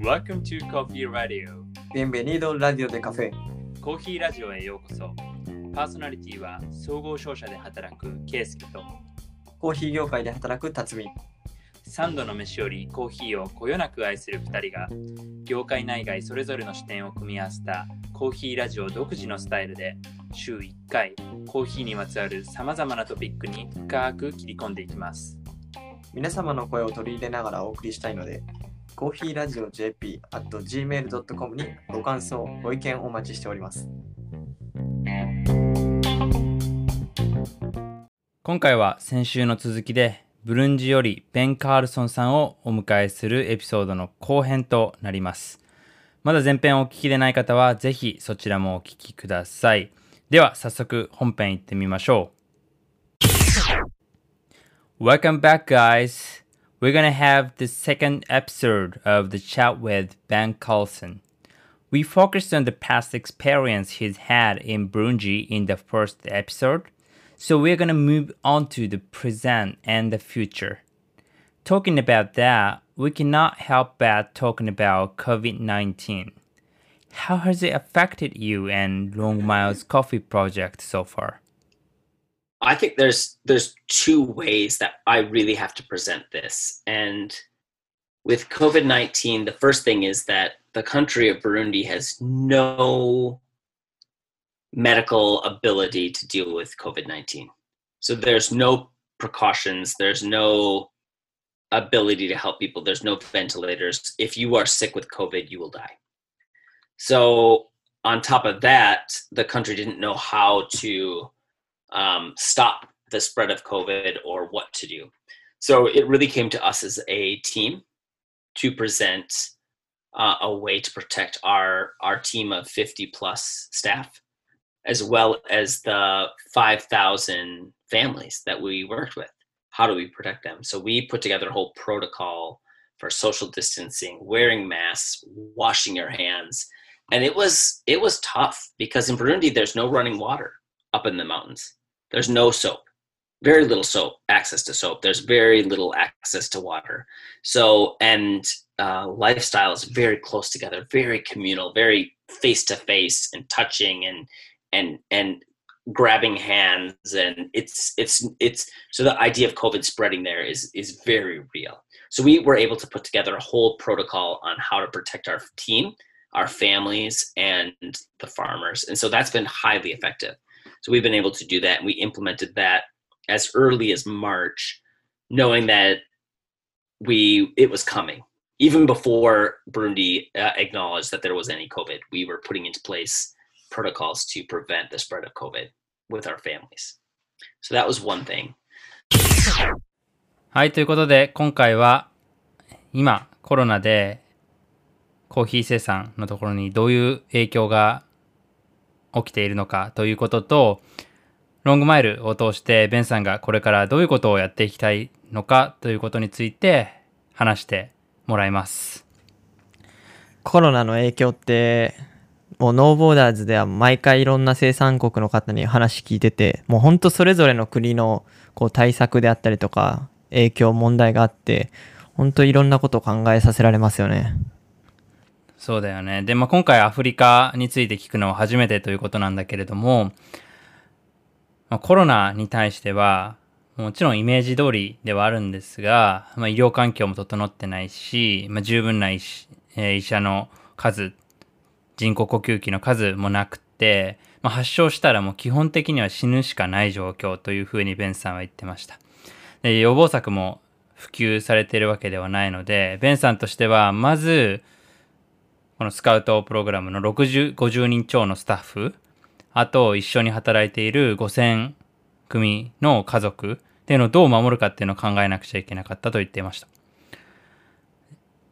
Welcome to Coffee Radio. Bienvenido Radio de Café コーヒーラジオへようこそ。パーソナリティは総合商社で働くケイスケと。コーヒー業界で働く辰巳。3度の飯よりコーヒーをこよなく愛する2人が業界内外それぞれの視点を組み合わせたコーヒーラジオ独自のスタイルで週1回コーヒーにまつわるさまざまなトピックに深く切り込んでいきます皆様の声を取り入れながらお送りしたいのでコーヒーラジオ JP at gmail.com にご感想ご意見お待ちしております。今回は先週の続きでブルンジよりベン・カールソンさんをお迎えするエピソードの後編となります。まだ前編をお聞きでない方はぜひそちらもお聞きください。では早速本編行ってみましょう。Welcome back guys We're gonna have the second episode of the chat with Ben Carlson We focused on the past experience he's had in Burundi in the first episode So we're to move on to the present and the future. Talking about that, we cannot help but talking about COVID-19. How has it affected you and Long Miles Coffee project so far? I think there's there's two ways that I really have to present this. And with COVID-19, the first thing is that the country of Burundi has no medical ability to deal with COVID 19. So there's no precautions, there's no ability to help people, there's no ventilators. If you are sick with COVID, you will die. So, on top of that, the country didn't know how to um, stop the spread of COVID or what to do. So, it really came to us as a team to present uh, a way to protect our, our team of 50 plus staff as well as the 5,000 families that we worked with. How do we protect them? So we put together a whole protocol for social distancing, wearing masks, washing your hands. And it was it was tough because in Burundi there's no running water up in the mountains. There's no soap. Very little soap, access to soap. There's very little access to water. So and uh, lifestyle is very close together, very communal, very face to face and touching and and and grabbing hands and it's it's it's so the idea of covid spreading there is is very real so we were able to put together a whole protocol on how to protect our team our families and the farmers and so that's been highly effective so we've been able to do that and we implemented that as early as march knowing that we it was coming even before burundi uh, acknowledged that there was any covid we were putting into place protocols to prevent the spread of COVID with our families. So that was one thing. はい、ということで今回は今コロナでコーヒー生産のところにどういう影響が 起きているのかということとロングマイルを通してベンさんがこれからどういうことをやっていきたいのかということについて話してもらいます。コロナの影響ってもうノーボーダーズでは毎回いろんな生産国の方に話聞いてて、もうほんとそれぞれの国のこう対策であったりとか、影響、問題があって、本当いろんなことを考えさせられますよね。そうだよね。で、まあ、今回アフリカについて聞くのは初めてということなんだけれども、まあ、コロナに対しては、もちろんイメージ通りではあるんですが、まあ、医療環境も整ってないし、まあ、十分な医,、えー、医者の数人工呼吸器の数もなくて、まあ、発症したらもう基本的には死ぬしかない状況というふうにベンさんは言ってました。で予防策も普及されているわけではないので、ベンさんとしてはまず、このスカウトプログラムの60、50人超のスタッフ、あと一緒に働いている5000組の家族っていうのをどう守るかっていうのを考えなくちゃいけなかったと言っていました。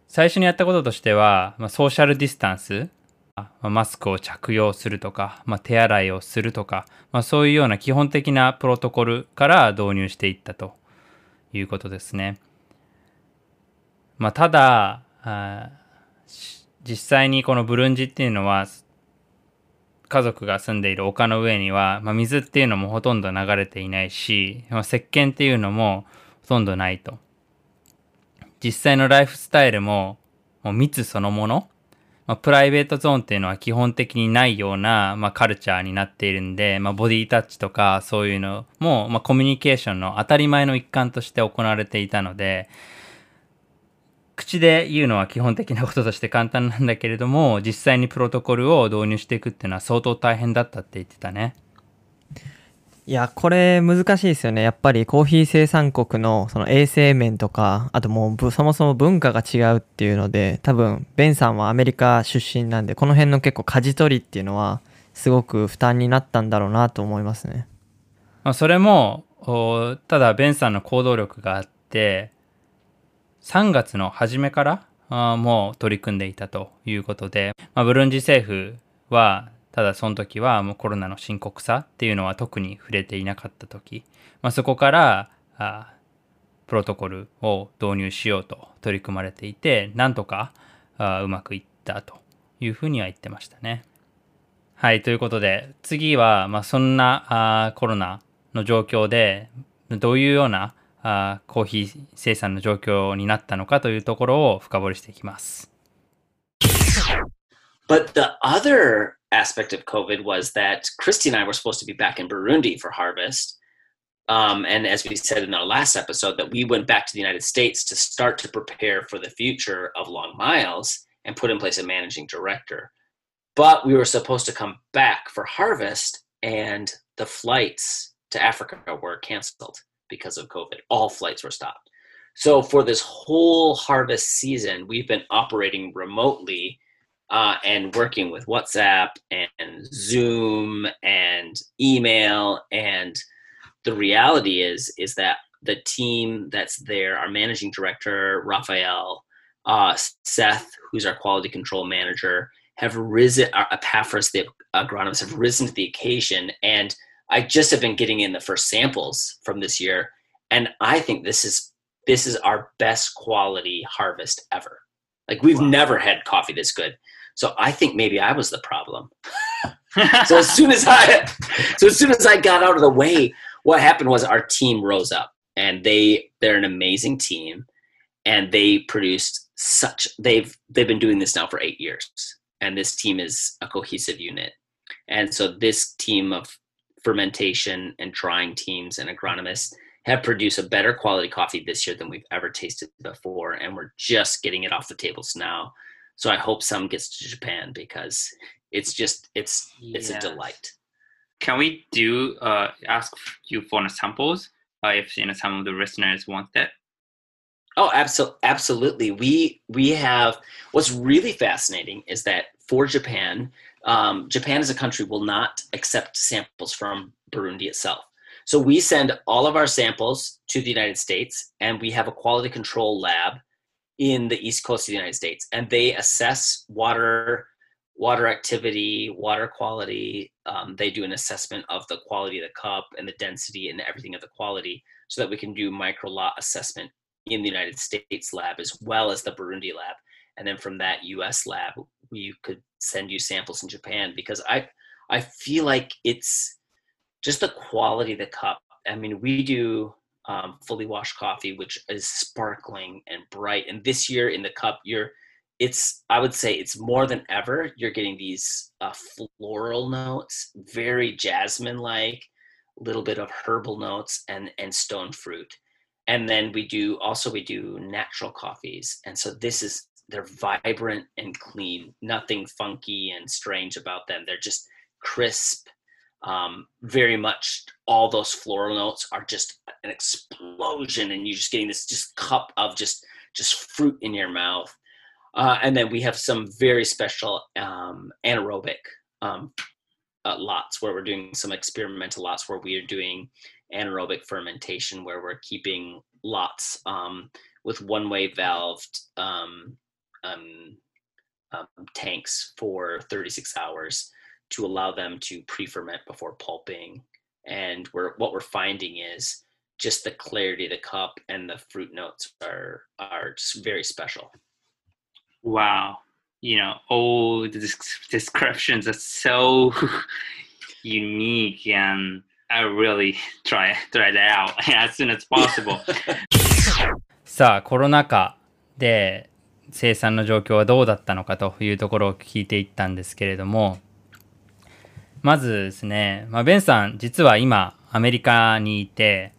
最初にやったこととしては、まあ、ソーシャルディスタンス、マスクを着用するとか、まあ、手洗いをするとか、まあ、そういうような基本的なプロトコルから導入していったということですね。まあ、ただ実際にこのブルンジっていうのは家族が住んでいる丘の上には、まあ、水っていうのもほとんど流れていないし、まあ、石鹸っていうのもほとんどないと。実際のライフスタイルももう密そのもの、まあ、プライベートゾーンっていうのは基本的にないような、まあ、カルチャーになっているんで、まあ、ボディタッチとかそういうのも、まあ、コミュニケーションの当たり前の一環として行われていたので口で言うのは基本的なこととして簡単なんだけれども実際にプロトコルを導入していくっていうのは相当大変だったって言ってたね。いや、これ難しいですよね。やっぱりコーヒー生産国のその衛生面とか、あともうそもそも文化が違うっていうので、多分、ベンさんはアメリカ出身なんで、この辺の結構舵取りっていうのは、すごく負担になったんだろうなと思いますね。まあ、それも、ただ、ベンさんの行動力があって、3月の初めからあもう取り組んでいたということで、まあ、ブルンジ政府はただその時はもうコロナの深刻さっていうのは特に触れていなかった時、まあ、そこからあプロトコルを導入しようと取り組まれていてなんとかあうまくいったというふうには言ってましたね。はいということで次は、まあ、そんなあコロナの状況でどういうようなあコーヒー生産の状況になったのかというところを深掘りしていきます。But the other aspect of COVID was that Christy and I were supposed to be back in Burundi for harvest. Um, and as we said in our last episode, that we went back to the United States to start to prepare for the future of Long Miles and put in place a managing director. But we were supposed to come back for harvest, and the flights to Africa were canceled because of COVID. All flights were stopped. So for this whole harvest season, we've been operating remotely uh, and working with WhatsApp and Zoom and email. And the reality is, is that the team that's there, our managing director, Raphael, uh, Seth, who's our quality control manager, have risen, uh, Epaphras, the agronomists, have risen to the occasion. And I just have been getting in the first samples from this year. And I think this is this is our best quality harvest ever. Like we've wow. never had coffee this good. So I think maybe I was the problem. so as soon as I so as soon as I got out of the way, what happened was our team rose up and they they're an amazing team and they produced such they've they've been doing this now for 8 years and this team is a cohesive unit. And so this team of fermentation and drying teams and agronomists have produced a better quality coffee this year than we've ever tasted before and we're just getting it off the tables now so I hope some gets to Japan because it's just it's it's yes. a delight. Can we do uh, ask you for samples uh, if you know some of the listeners want that? Oh, absolutely, absolutely. We we have what's really fascinating is that for Japan, um, Japan as a country will not accept samples from Burundi itself. So we send all of our samples to the United States, and we have a quality control lab in the east coast of the United States, and they assess water water activity, water quality. Um, they do an assessment of the quality of the cup and the density and everything of the quality, so that we can do micro lot assessment in the United States lab as well as the Burundi lab, and then from that U.S. lab, we could send you samples in Japan because I I feel like it's just the quality of the cup. I mean, we do um, fully washed coffee, which is sparkling and bright. And this year in the cup, you're it's I would say it's more than ever. You're getting these uh, floral notes, very jasmine like, little bit of herbal notes and and stone fruit. And then we do also we do natural coffees, and so this is they're vibrant and clean, nothing funky and strange about them. They're just crisp um, very much all those floral notes are just an explosion and you're just getting this just cup of just just fruit in your mouth uh, and then we have some very special um, anaerobic um, uh, lots where we're doing some experimental lots where we are doing anaerobic fermentation where we're keeping lots um, with one way valved um, um, um, tanks for 36 hours to allow them to pre-ferment before pulping. And we're, what we're finding is just the clarity of the cup and the fruit notes are are just very special. Wow, you know, all the descriptions are so unique, and I really try try that out as soon as possible. さあコロナ禍 で 生産の状況はどうだったのかというところを聞いていったんですけれどもまずですね、まあ、ベンさん実は今アメリカにいて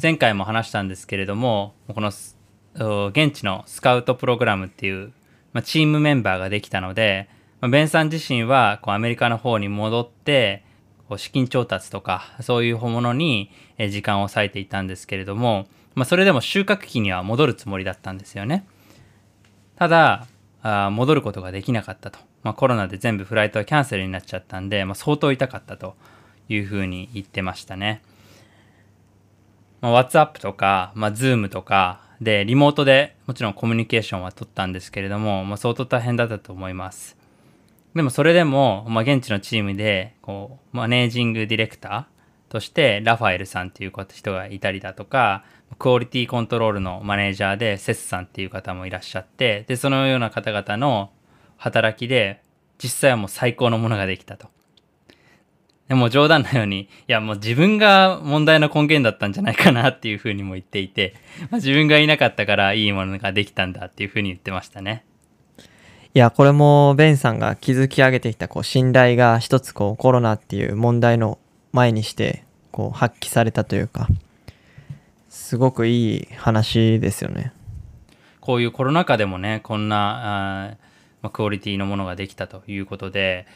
前回も話したんですけれどもこの現地のスカウトプログラムっていう、まあ、チームメンバーができたので、まあ、ベンさん自身はこうアメリカの方に戻ってこう資金調達とかそういうものに時間を割いていたんですけれども、まあ、それでも収穫期には戻るつもりだったんですよね。ただあ戻ることができなかったと、まあ、コロナで全部フライトはキャンセルになっちゃったんで、まあ、相当痛かったというふうに言ってましたね。まあ、WhatsApp とか、まあ、Zoom とかでリモートでもちろんコミュニケーションは取ったんですけれども、まあ、相当大変だったと思います。でもそれでも、まあ、現地のチームでこうマネージングディレクターとしてラファエルさんっていう人がいたりだとかクオリティコントロールのマネージャーでセスさんっていう方もいらっしゃってでそのような方々の働きで実際はもう最高のものができたと。でも冗談のように、いやもう自分が問題の根源だったんじゃないかなっていうふうにも言っていて、まあ、自分がいなかったからいいものができたんだっていうふうに言ってましたね。いや、これもベンさんが築き上げてきたこう信頼が一つこうコロナっていう問題の前にしてこう発揮されたというか、すごくいい話ですよね。こういうコロナ禍でもね、こんなあ、ま、クオリティのものができたということで、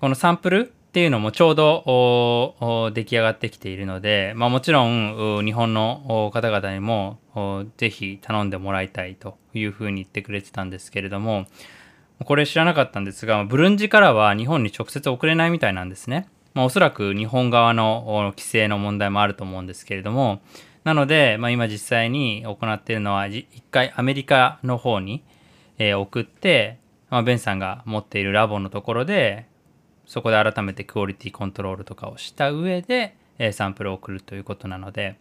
このサンプルっていうのもちょうど出来上がってきているので、まあ、もちろん日本の方々にもぜひ頼んでもらいたいというふうに言ってくれてたんですけれどもこれ知らなかったんですがブルンジからは日本に直接送れないみたいなんですね。まあ、おそらく日本側の規制の問題もあると思うんですけれどもなので、まあ、今実際に行っているのは一回アメリカの方に、え送って、まあ、ベンさんが持っているラボのところでそこで改めてクオリティコントロールとかをした上で、えサンプルを送るということなので、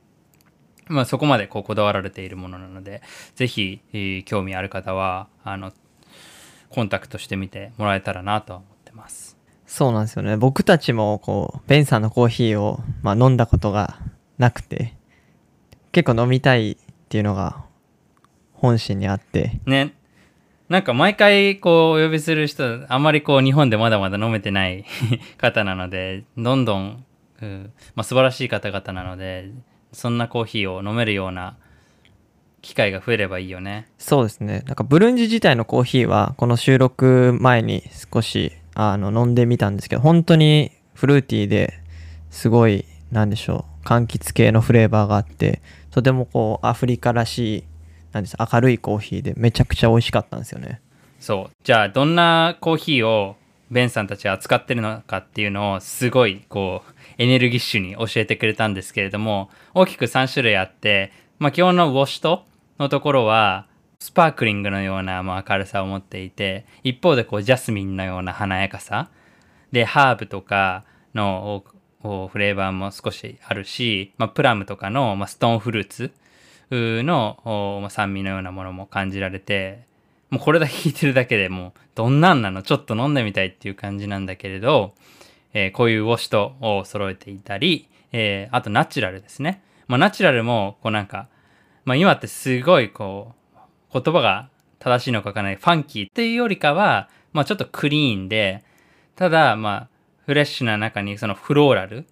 まあ、そこまでこうこだわられているものなので、ぜひ、えー、興味ある方は、あの、コンタクトしてみてもらえたらなと思ってます。そうなんですよね。僕たちも、こう、ベンさんのコーヒーを、まあ、飲んだことがなくて、結構飲みたいっていうのが本心にあって。ね。なんか毎回こうお呼びする人あんまりこう日本でまだまだ飲めてない 方なのでどんどん、うんまあ、素晴らしい方々なのでそんなコーヒーを飲めるような機会が増えればいいよねそうですねなんかブルンジ自体のコーヒーはこの収録前に少しあの飲んでみたんですけど本当にフルーティーですごいなんでしょう柑橘系のフレーバーがあってとてもこうアフリカらしいなんです明るいコーヒーでめちゃくちゃ美味しかったんですよね。そう。じゃあどんなコーヒーをベンさんたちは扱ってるのかっていうのをすごいこうエネルギッシュに教えてくれたんですけれども大きく3種類あって、まあ、基本のウォシュトのところはスパークリングのような明るさを持っていて一方でこうジャスミンのような華やかさ。でハーブとかのフレーバーも少しあるし、まあ、プラムとかの、まあ、ストーンフルーツの酸味のようなものも感じられてもうこれだけ聞いてるだけでもうどんなんなの？ちょっと飲んでみたいっていう感じなんだけれど、えー、こういうウォッシュトを揃えていたり、えー、あとナチュラルですね、まあ、ナチュラルもこうなんか、まあ、今ってすごいこう言葉が正しいのかわからないファンキーっていうよりかは、まあ、ちょっとクリーンでただまあフレッシュな中にそのフローラル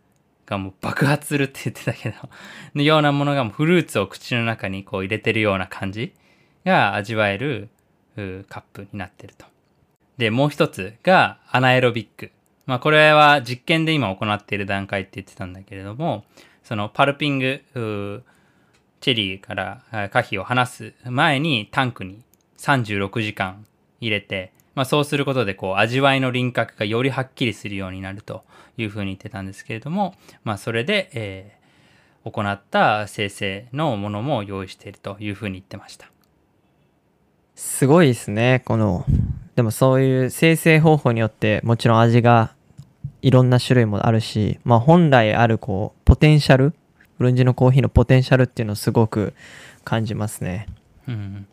がもう爆発するって言ってたけどのようなものがもうフルーツを口の中にこう入れてるような感じが味わえるカップになってると。で、もう一つがアナエロビック。まあこれは実験で今行っている段階って言ってたんだけれども、そのパルピング、チェリーから可否を離す前にタンクに36時間入れて、まあ、そうすることでこう味わいの輪郭がよりはっきりするようになるというふうに言ってたんですけれども、まあ、それで、えー、行った生成のものも用意しているというふうに言ってました。すごいですねこのでもそういう生成方法によってもちろん味がいろんな種類もあるし、まあ、本来あるこうポテンシャルブルンジのコーヒーのポテンシャルっていうのをすごく感じますね。うん、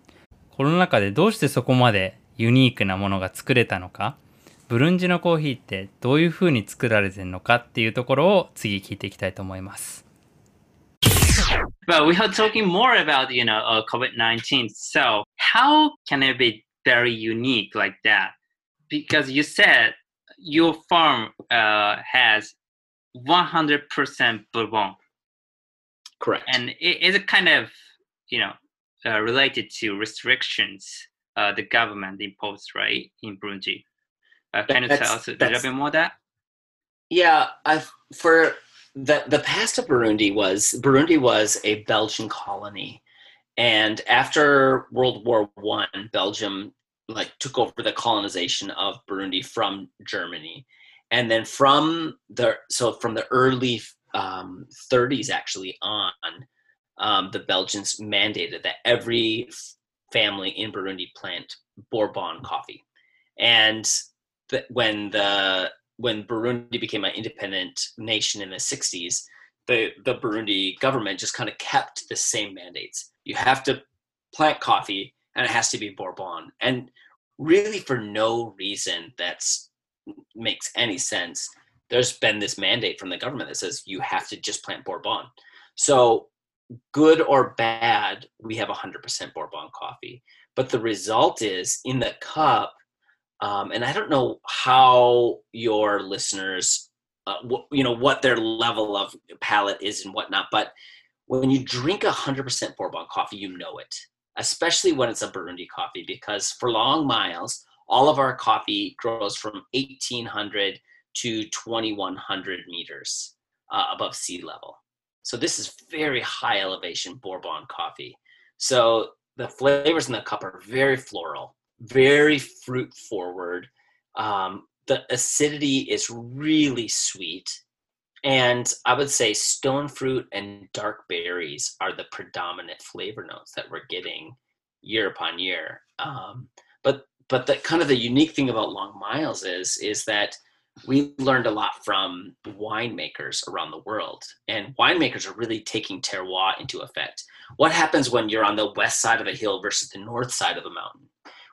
コロナ禍でどうしてそこまでユニークなものが作れたのかブルンジのコーヒーってどういう風に作られてるのかっていうところを次聞いていきたいと思います but we are talking more about you know uh, COVID-19. So how can it be very unique like that? Because you said your farm uh, has 100% bourbon, Correct. and it is kind of you know uh, related to restrictions uh, the government imposed right in Burundi. Uh, can you tell us a little bit more that? Yeah, I've, for the the past of Burundi was Burundi was a Belgian colony, and after World War One, Belgium like took over the colonization of Burundi from Germany, and then from the so from the early um, 30s actually on, um, the Belgians mandated that every family in Burundi plant Bourbon coffee, and the, when the when Burundi became an independent nation in the 60s, the, the Burundi government just kind of kept the same mandates. You have to plant coffee and it has to be Bourbon. And really for no reason that makes any sense, there's been this mandate from the government that says you have to just plant Bourbon. So good or bad, we have 100% Bourbon coffee. But the result is in the cup, um, and I don't know how your listeners, uh, wh- you know, what their level of palate is and whatnot. But when you drink a hundred percent Bourbon coffee, you know it, especially when it's a Burundi coffee, because for long miles, all of our coffee grows from 1800 to 2100 meters uh, above sea level. So this is very high elevation Bourbon coffee. So the flavors in the cup are very floral very fruit forward. Um, the acidity is really sweet. And I would say stone fruit and dark berries are the predominant flavor notes that we're getting year upon year. Um, but but the kind of the unique thing about Long Miles is is that we learned a lot from winemakers around the world, and winemakers are really taking terroir into effect. What happens when you're on the west side of a hill versus the north side of a mountain?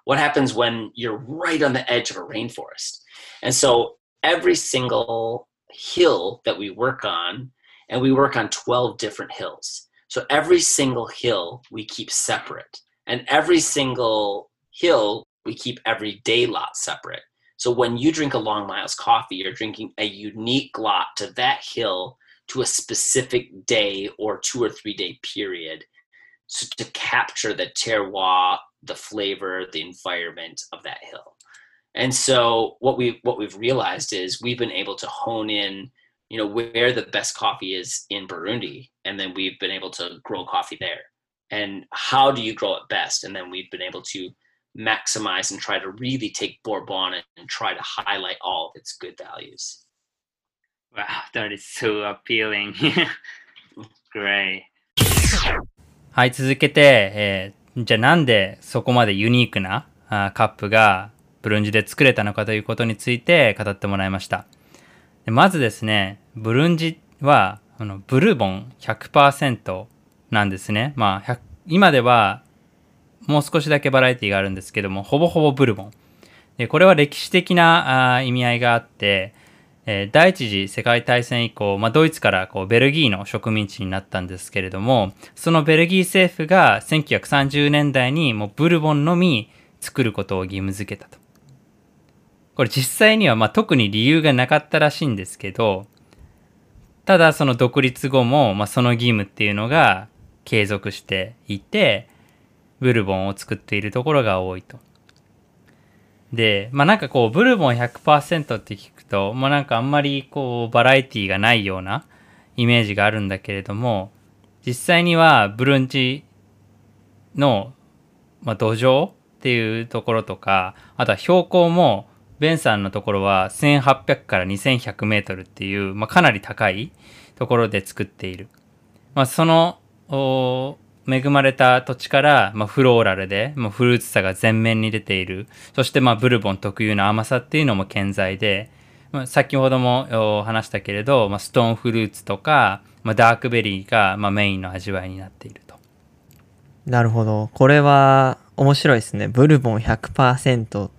what happens when you're right on the edge of a rainforest and so every single hill that we work on and we work on 12 different hills so every single hill we keep separate and every single hill we keep every day lot separate so when you drink a long miles coffee you're drinking a unique lot to that hill to a specific day or two or three day period so to capture the terroir the flavor, the environment of that hill. And so what we what we've realized is we've been able to hone in, you know, where the best coffee is in Burundi, and then we've been able to grow coffee there. And how do you grow it best? And then we've been able to maximize and try to really take Bourbon and, and try to highlight all of its good values. Wow, that is so appealing. Great. はい、続けて、えーじゃあなんでそこまでユニークなあカップがブルンジで作れたのかということについて語ってもらいました。でまずですね、ブルンジはあのブルボン100%なんですね。まあ、100今ではもう少しだけバラエティがあるんですけども、ほぼほぼブルボン。でこれは歴史的な意味合いがあって、えー第一次世界大戦以降、まあ、ドイツからこうベルギーの植民地になったんですけれどもそのベルギー政府が1930年代にもうブルボンのみ作ることを義務付けたと。これ実際にはまあ特に理由がなかったらしいんですけどただその独立後もまあその義務っていうのが継続していてブルボンを作っているところが多いと。で、まあなんかこう、ブルボン100%って聞くと、まあなんかあんまりこう、バラエティがないようなイメージがあるんだけれども、実際にはブルンジの、まあ、土壌っていうところとか、あとは標高も、ベンさんのところは1800から2100メートルっていう、まあ、かなり高いところで作っている。まあ、その、恵まれた土地から、まあ、フローラルで、まあ、フルーツさが前面に出ている。そして、まあ、ブルボン特有の甘さっていうのも健在で、まあ、先ほども話したけれど、まあ、ストーンフルーツとか、まあ、ダークベリーが、まあ、メインの味わいになっていると。なるほど。これは面白いですね。ブルボン100%。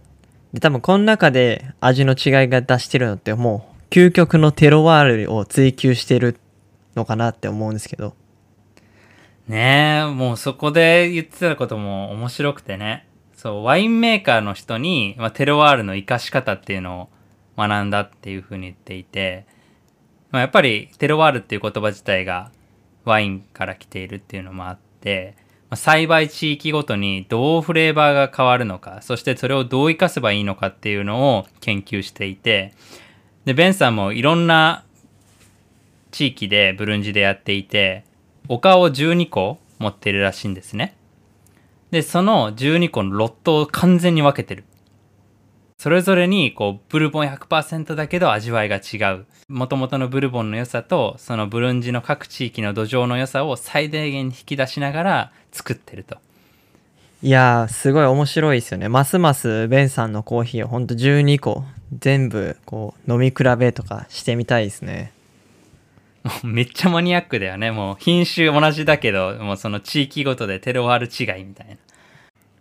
で、多分この中で味の違いが出してるのってもう究極のテロワールを追求してるのかなって思うんですけど。ねえ、もうそこで言ってたことも面白くてね。そう、ワインメーカーの人に、まあ、テロワールの活かし方っていうのを学んだっていうふうに言っていて、まあ、やっぱりテロワールっていう言葉自体がワインから来ているっていうのもあって、まあ、栽培地域ごとにどうフレーバーが変わるのか、そしてそれをどう活かせばいいのかっていうのを研究していて、で、ベンさんもいろんな地域でブルンジでやっていて、丘を12個持ってるらしいんですね。で、その12個のロットを完全に分けてる。それぞれに、こう、ブルボン100%だけど味わいが違う。元々のブルボンの良さと、そのブルンジの各地域の土壌の良さを最大限に引き出しながら作ってると。いや、すごい面白いですよね。ますますベンさんのコーヒーをほんと12個全部こう飲み比べとかしてみたいですね。めっちゃマニアックだよね。もう品種同じだけど、もうその地域ごとでテロワール違いみたいな。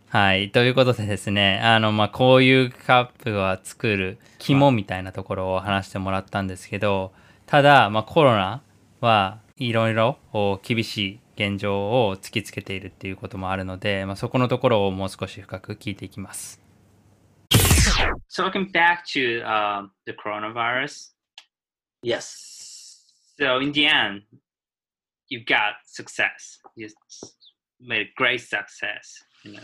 はい。ということでですね、あの、まあ、こういうカップは作る肝みたいなところを話してもらったんですけど、ただ、まあ、コロナはいろいろ厳しい現状を突きつけているっていうこともあるので、まあ、そこのところをもう少し深く聞いていきます。So looking back to、uh, the coronavirus. Yes. So in the end, you got success. You made a great success in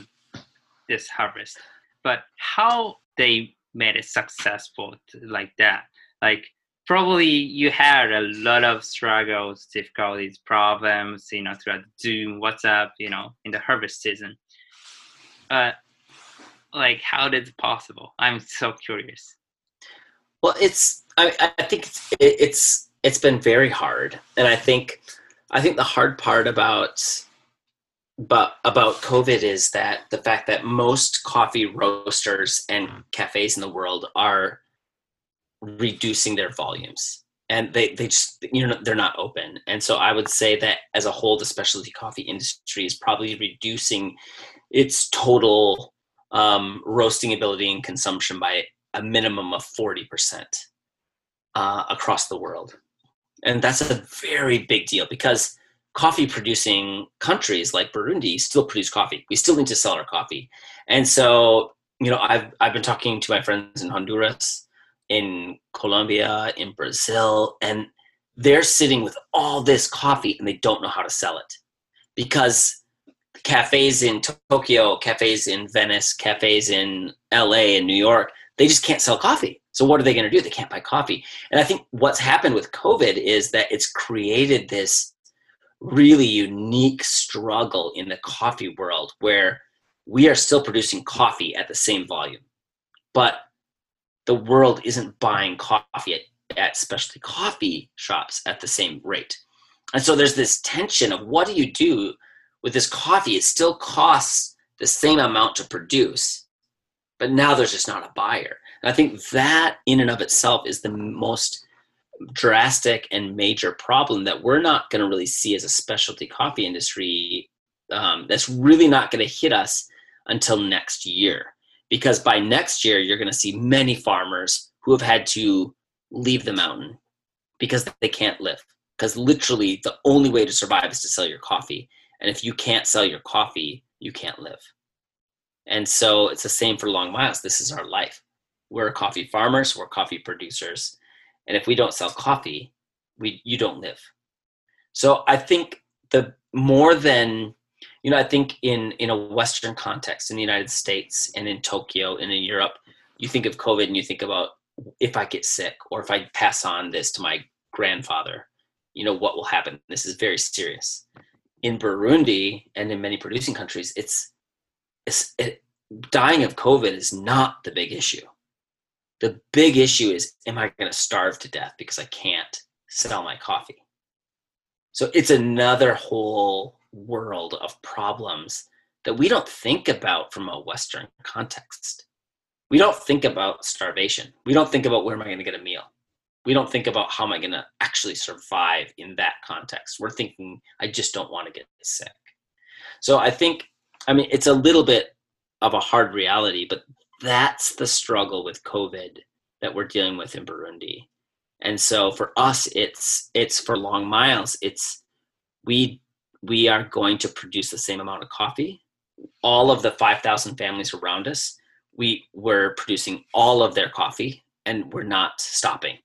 this harvest. But how they made it successful like that? Like probably you had a lot of struggles, difficulties, problems, you know, throughout Zoom, WhatsApp, you know, in the harvest season. Uh, like how did it possible? I'm so curious. Well, it's I, I think it's, it's it's been very hard. And i think i think the hard part about but about covid is that the fact that most coffee roasters and cafes in the world are reducing their volumes. And they they just you know they're not open. And so i would say that as a whole the specialty coffee industry is probably reducing its total um, roasting ability and consumption by a minimum of 40% uh, across the world and that's a very big deal because coffee producing countries like Burundi still produce coffee. We still need to sell our coffee. And so, you know, I've, I've been talking to my friends in Honduras, in Colombia, in Brazil, and they're sitting with all this coffee and they don't know how to sell it because cafes in Tokyo, cafes in Venice, cafes in LA and New York, they just can't sell coffee. So what are they going to do? They can't buy coffee. And I think what's happened with COVID is that it's created this really unique struggle in the coffee world where we are still producing coffee at the same volume, but the world isn't buying coffee at, at specialty coffee shops at the same rate. And so there's this tension of what do you do with this coffee? It still costs the same amount to produce, but now there's just not a buyer. And I think that in and of itself is the most drastic and major problem that we're not going to really see as a specialty coffee industry. Um, that's really not going to hit us until next year. Because by next year, you're going to see many farmers who have had to leave the mountain because they can't live. Because literally, the only way to survive is to sell your coffee. And if you can't sell your coffee, you can't live. And so it's the same for long miles. This is our life we're coffee farmers, we're coffee producers. And if we don't sell coffee, we you don't live. So I think the more than you know, I think in in a Western context, in the United States and in Tokyo and in Europe, you think of COVID and you think about if I get sick or if I pass on this to my grandfather, you know, what will happen? This is very serious. In Burundi and in many producing countries, it's, it's it, dying of COVID is not the big issue the big issue is am I going to starve to death because I can't sell my coffee? So it's another whole world of problems that we don't think about from a Western context. We don't think about starvation. We don't think about where am I going to get a meal. We don't think about how am I going to actually survive in that context. We're thinking, I just don't want to get sick. So I think, I mean, it's a little bit of a hard reality, but that's the struggle with COVID that we're dealing with in Burundi. And so for us, it's it's for long miles. It's we we are going to produce the same amount of coffee. All of the 5,000 families around us, we were producing all of their coffee and we're not stopping.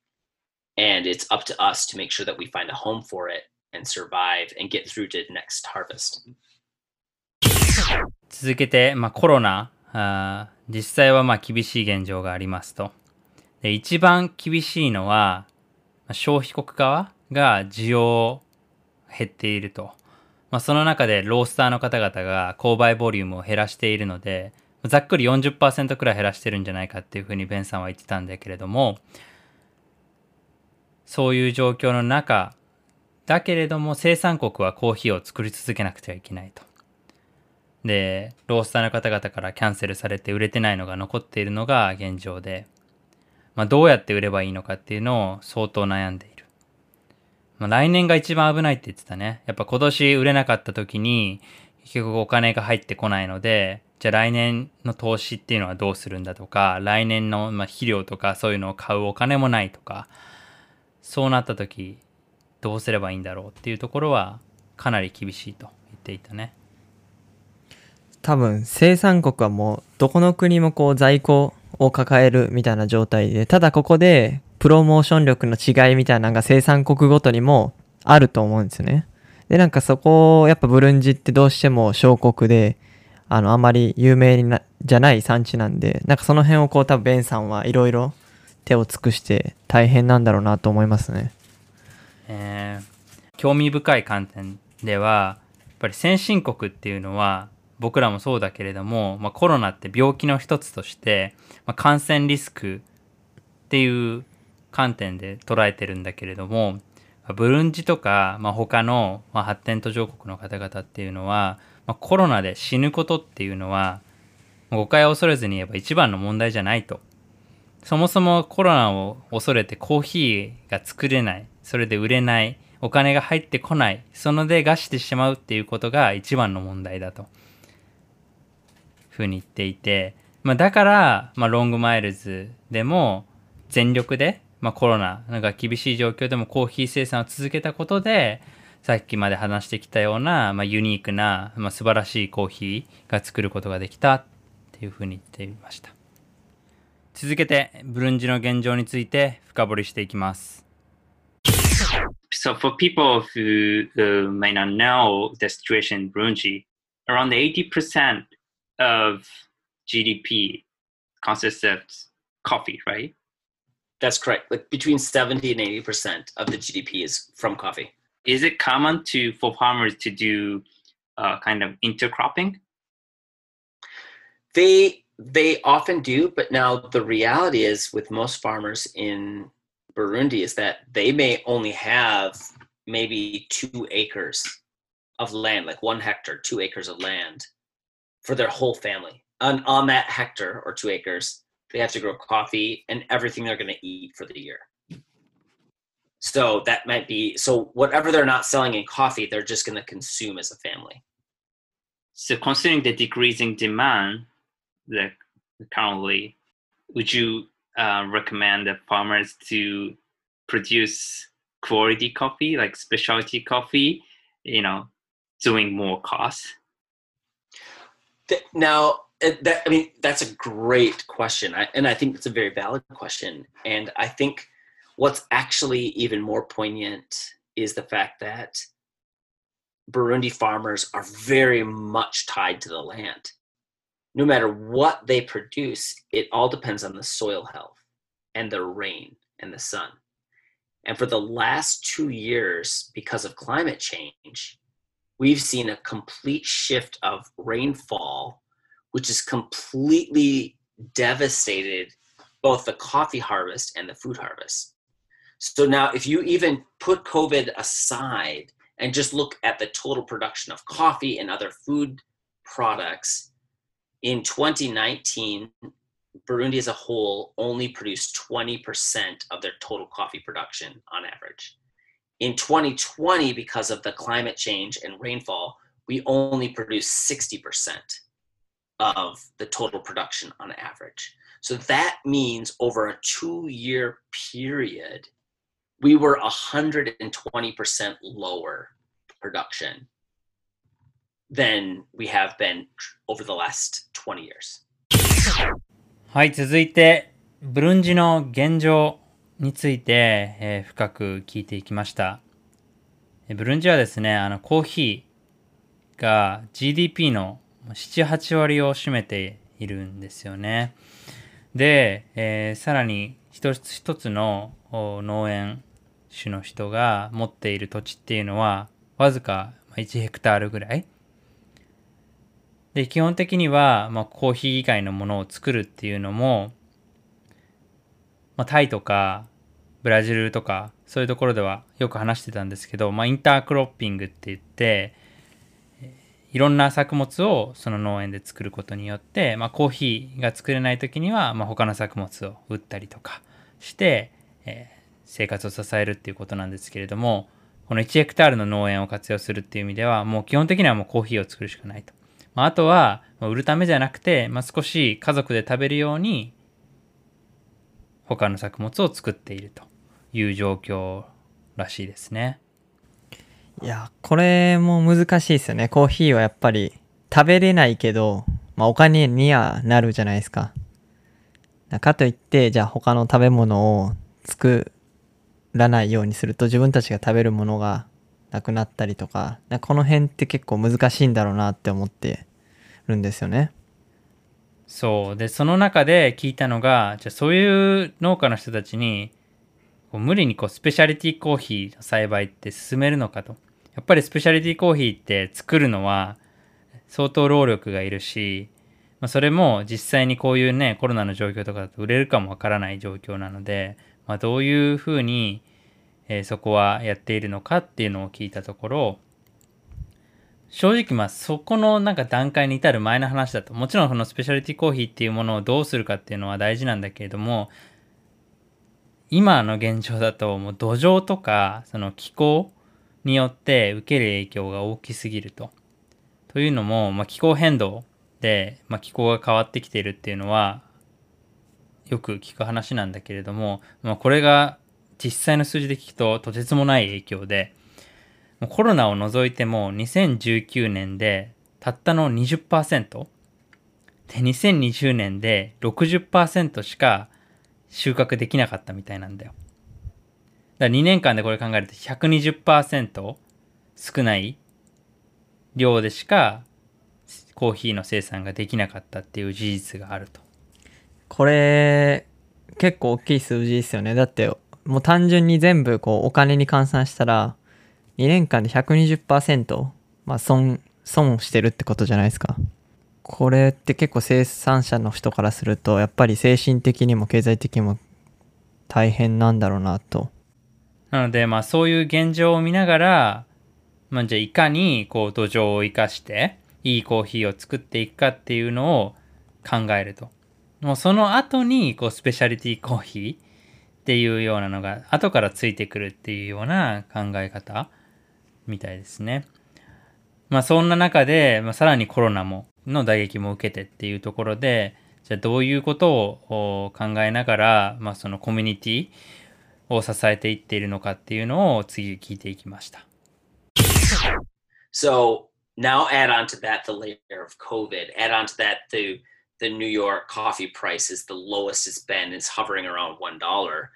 And it's up to us to make sure that we find a home for it and survive and get through to the next harvest. 続けて、まあ、コロナあ実際はまあ厳しい現状がありますとで一番厳しいのは消費国側が需要減っていると、まあ、その中でロースターの方々が購買ボリュームを減らしているのでざっくり40%くらい減らしてるんじゃないかっていうふうにベンさんは言ってたんだけれどもそういう状況の中だけれども生産国はコーヒーを作り続けなくてはいけないと。で、ロースターの方々からキャンセルされて売れてないのが残っているのが現状で、まあ、どうやって売ればいいのかっていうのを相当悩んでいる。まあ、来年が一番危ないって言ってたね。やっぱ今年売れなかった時に結局お金が入ってこないので、じゃあ来年の投資っていうのはどうするんだとか、来年のま肥料とかそういうのを買うお金もないとか、そうなった時どうすればいいんだろうっていうところはかなり厳しいと言っていたね。多分生産国はもうどこの国もこう在庫を抱えるみたいな状態でただここでプロモーション力の違いみたいなのが生産国ごとにもあると思うんですよね。でなんかそこをやっぱブルンジってどうしても小国であのあまり有名になじゃない産地なんでなんかその辺をこう多分ベンさんはいろいろ手を尽くして大変なんだろうなと思いますね。えー興味深い観点ではやっぱり先進国っていうのは僕らもそうだけれども、まあ、コロナって病気の一つとして、まあ、感染リスクっていう観点で捉えてるんだけれどもブルンジとか、まあ、他の、まあ、発展途上国の方々っていうのは、まあ、コロナで死ぬことっていうのは誤解を恐れずに言えば一番の問題じゃないと。そもそもコロナを恐れてコーヒーが作れない、それで売れない、お金が入ってこない、そので餓死してしまうっていうことが一番の問題だと。ふうに言っていて、まあ、だから、まあ、ロングマイルズでも全力で、まあ、コロナなんか厳しい状況でもコーヒー生産を続けたことでさっきまで話してきたような、まあ、ユニークな、まあ、素晴らしいコーヒーが作ることができたっていうふうに言っていました。続けてブルンジの現状について深掘りしていきます。So for people who uh, may not know the situation in Burundi, around 80% of GDP consists of coffee, right? That's correct. Like between 70 and 80% of the GDP is from coffee. Is it common to for farmers to do uh, kind of intercropping? They they often do, but now the reality is with most farmers in Burundi is that they may only have maybe two acres of land, like one hectare, two acres of land for their whole family. On on that hectare or two acres, they have to grow coffee and everything they're going to eat for the year. So that might be so whatever they're not selling in coffee, they're just going to consume as a family. So considering the decreasing demand that currently, would you uh, recommend the farmers to produce quality coffee, like specialty coffee, you know, doing more costs? Now, uh, that I mean, that's a great question, I, and I think it's a very valid question. And I think what's actually even more poignant is the fact that Burundi farmers are very much tied to the land. No matter what they produce, it all depends on the soil health and the rain and the sun. And for the last two years, because of climate change, we've seen a complete shift of rainfall, which has completely devastated both the coffee harvest and the food harvest. So now, if you even put COVID aside and just look at the total production of coffee and other food products, in 2019, Burundi as a whole only produced 20% of their total coffee production on average. In 2020, because of the climate change and rainfall, we only produced 60% of the total production on average. So that means over a two year period, we were 120% lower production than we have been over the last 20 years. はい、続いて、ブルンジの現状 について、えー深く聞いていきました。ブルンジはですね、あのコーヒーが GDP の7、8割を占めているんですよね。で、えーさらに一つ一つの農園主の人が持っている土地っていうのはわずか1ヘクタールぐらい。で、基本的には、まあ、コーヒー以外のものを作るっていうのも、まあ、タイとかブラジルとかそういうところではよく話してたんですけど、まあ、インタークロッピングって言っていろんな作物をその農園で作ることによって、まあ、コーヒーが作れない時には、まあ、他の作物を売ったりとかして、えー生活を支えるっていうことなんですけれどもこの1ヘクタールの農園を活用するっていう意味ではもう基本的にはもうコーヒーを作るしかないと。まあ、あとは売るためじゃなくて、まあ、少し家族で食べるように他の作物を作っているという状況らしいですね。いや、これも難しいですよね。コーヒーはやっぱり食べれないけど、まあお金にはなるじゃないですか。かといって、じゃあ他の食べ物を作らないようにすると自分たちが食べるものがなくなったりとか、かこの辺って結構難しいんだろうなって思ってるんですよね。そうでその中で聞いたのがじゃあそういう農家の人たちにこう無理にこうスペシャリティコーヒーの栽培って進めるのかと。やっぱりスペシャリティコーヒーって作るのは相当労力がいるし、まあ、それも実際にこういうねコロナの状況とかだと売れるかもわからない状況なので、まあ、どういうふうに、えーそこはやっているのかっていうのを聞いたところ正直まあそこのなんか段階に至る前の話だともちろんそのスペシャリティコーヒーっていうものをどうするかっていうのは大事なんだけれども今の現状だともう土壌とかその気候によって受ける影響が大きすぎると。というのも、まあ、気候変動で、まあ、気候が変わってきているっていうのはよく聞く話なんだけれども、まあ、これが実際の数字で聞くととてつもない影響でもうコロナを除いても2019年でたったの20%で2020年で60%しか収穫できなかったみたいなんだよ。だから2年間でこれ考えると120%少ない量でしかコーヒーの生産ができなかったっていう事実があると。これ結構大きい数字ですよねだってもう単純に全部こうお金に換算したら2年間で120%、まあ、損損してるってことじゃないですかこれって結構生産者の人からするとやっぱり精神的にも経済的にも大変なんだろうなとなので、まあそういう現状を見ながら、まあじゃあいかにこう土壌を生かして、いいコーヒーを作っていくかっていうのを考えると。もうその後にこうスペシャリティコーヒーっていうようなのが後からついてくるっていうような考え方みたいですね。まあそんな中で、まあ、さらにコロナもの打撃も受けてっていうところで、じゃあどういうことを考えながら、まあそのコミュニティを支えていっているのかっていうのを次聞いていきました。So now add on to that the layer of COVID. Add on to that the the New York coffee price is the lowest it's been. It's hovering around one dollar,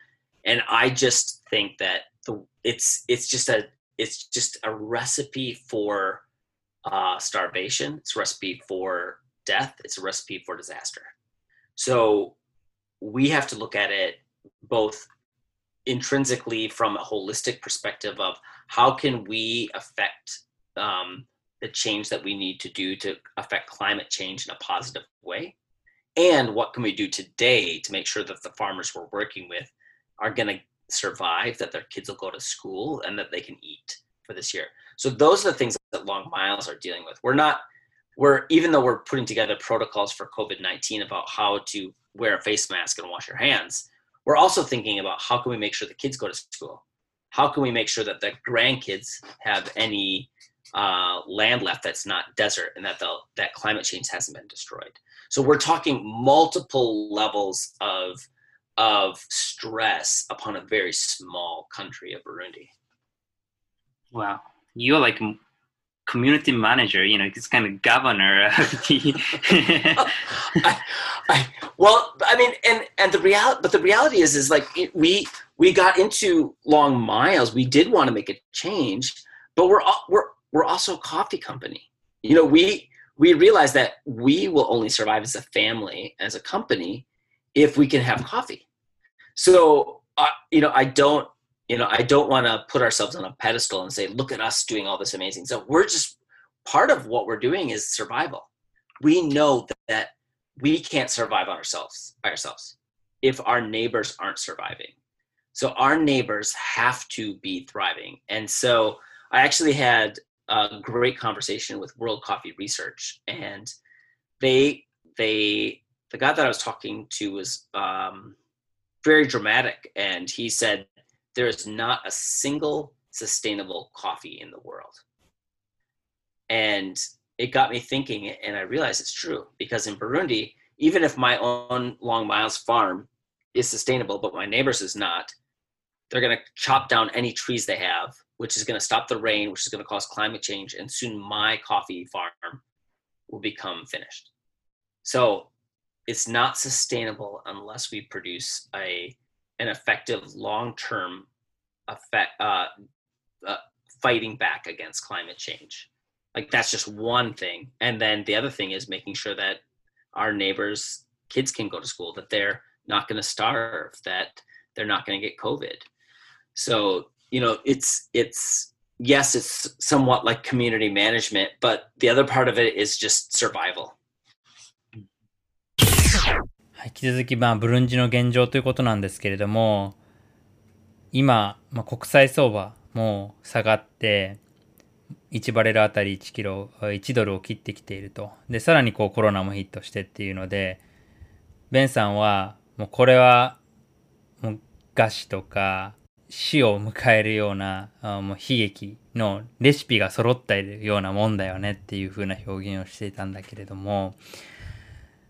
and I just think that the it's it's just a it's just a recipe for uh, starvation. It's a recipe for death. It's a recipe for disaster. So we have to look at it both intrinsically from a holistic perspective of how can we affect um, the change that we need to do to affect climate change in a positive way and what can we do today to make sure that the farmers we're working with are going to survive that their kids will go to school and that they can eat for this year so those are the things that long miles are dealing with. We're not we're even though we're putting together protocols for covid-19 about how to wear a face mask and wash your hands we're also thinking about how can we make sure the kids go to school? How can we make sure that the grandkids have any uh, land left that's not desert and that the, that climate change hasn't been destroyed? So we're talking multiple levels of of stress upon a very small country of burundi. Wow, you're like community manager. You know, he's kind of governor of the. I, I, well, I mean, and and the reality, but the reality is, is like it, we we got into long miles. We did want to make a change, but we're al- we're we're also a coffee company. You know, we we realize that we will only survive as a family, as a company, if we can have coffee. So, uh, you know, I don't, you know, I don't want to put ourselves on a pedestal and say, look at us doing all this amazing stuff. We're just part of what we're doing is survival. We know that, that we can't survive on ourselves by ourselves if our neighbors aren't surviving. So our neighbors have to be thriving. And so I actually had a great conversation with World Coffee Research, and they they the guy that I was talking to was um, very dramatic, and he said there is not a single sustainable coffee in the world, and it got me thinking, and I realized it's true because in Burundi, even if my own Long Miles farm is sustainable, but my neighbors is not, they're going to chop down any trees they have which is going to stop the rain, which is going to cause climate change, and soon my coffee farm will become finished. So it's not sustainable unless we produce a an effective long-term effect uh, uh, fighting back against climate change. Like that's just one thing, and then the other thing is making sure that our neighbors' kids can go to school, that they're not going to starve, that they're not going to get COVID. So you know it's it's yes it's somewhat like community management but the other part of it is just survival 引き続き、まあ、ブルンジの現状ということなんですけれども、今、まあ、国際相場も下がって、1バレルあたり1キロ、1ドルを切ってきていると。で、さらにこうコロナもヒットしてっていうので、ベンさんは、もうこれは、もう餓死とか、死を迎えるようなあもう悲劇のレシピが揃ったようなもんだよねっていう風な表現をしていたんだけれども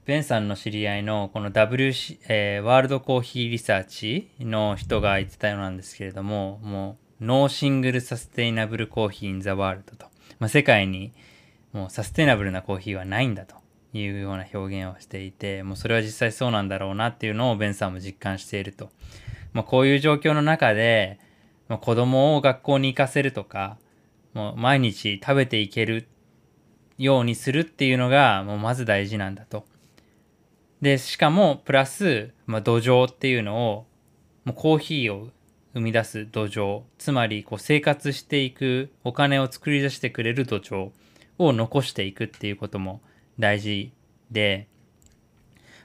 ベンさんの知り合いのこの WC、えー、ワールドコーヒーリサーチの人が言ってたようなんですけれどももう no single sustainable coffee in the world と、まあ、世界にもうサステイナブルなコーヒーはないんだというような表現をしていてもうそれは実際そうなんだろうなっていうのをベンさんも実感していると。まあ、こういう状況の中で、まあ、子供を学校に行かせるとか、もう毎日食べていけるようにするっていうのが、もうまず大事なんだと。で、しかも、プラス、まあ、土壌っていうのを、もうコーヒーを生み出す土壌、つまりこう生活していく、お金を作り出してくれる土壌を残していくっていうことも大事で、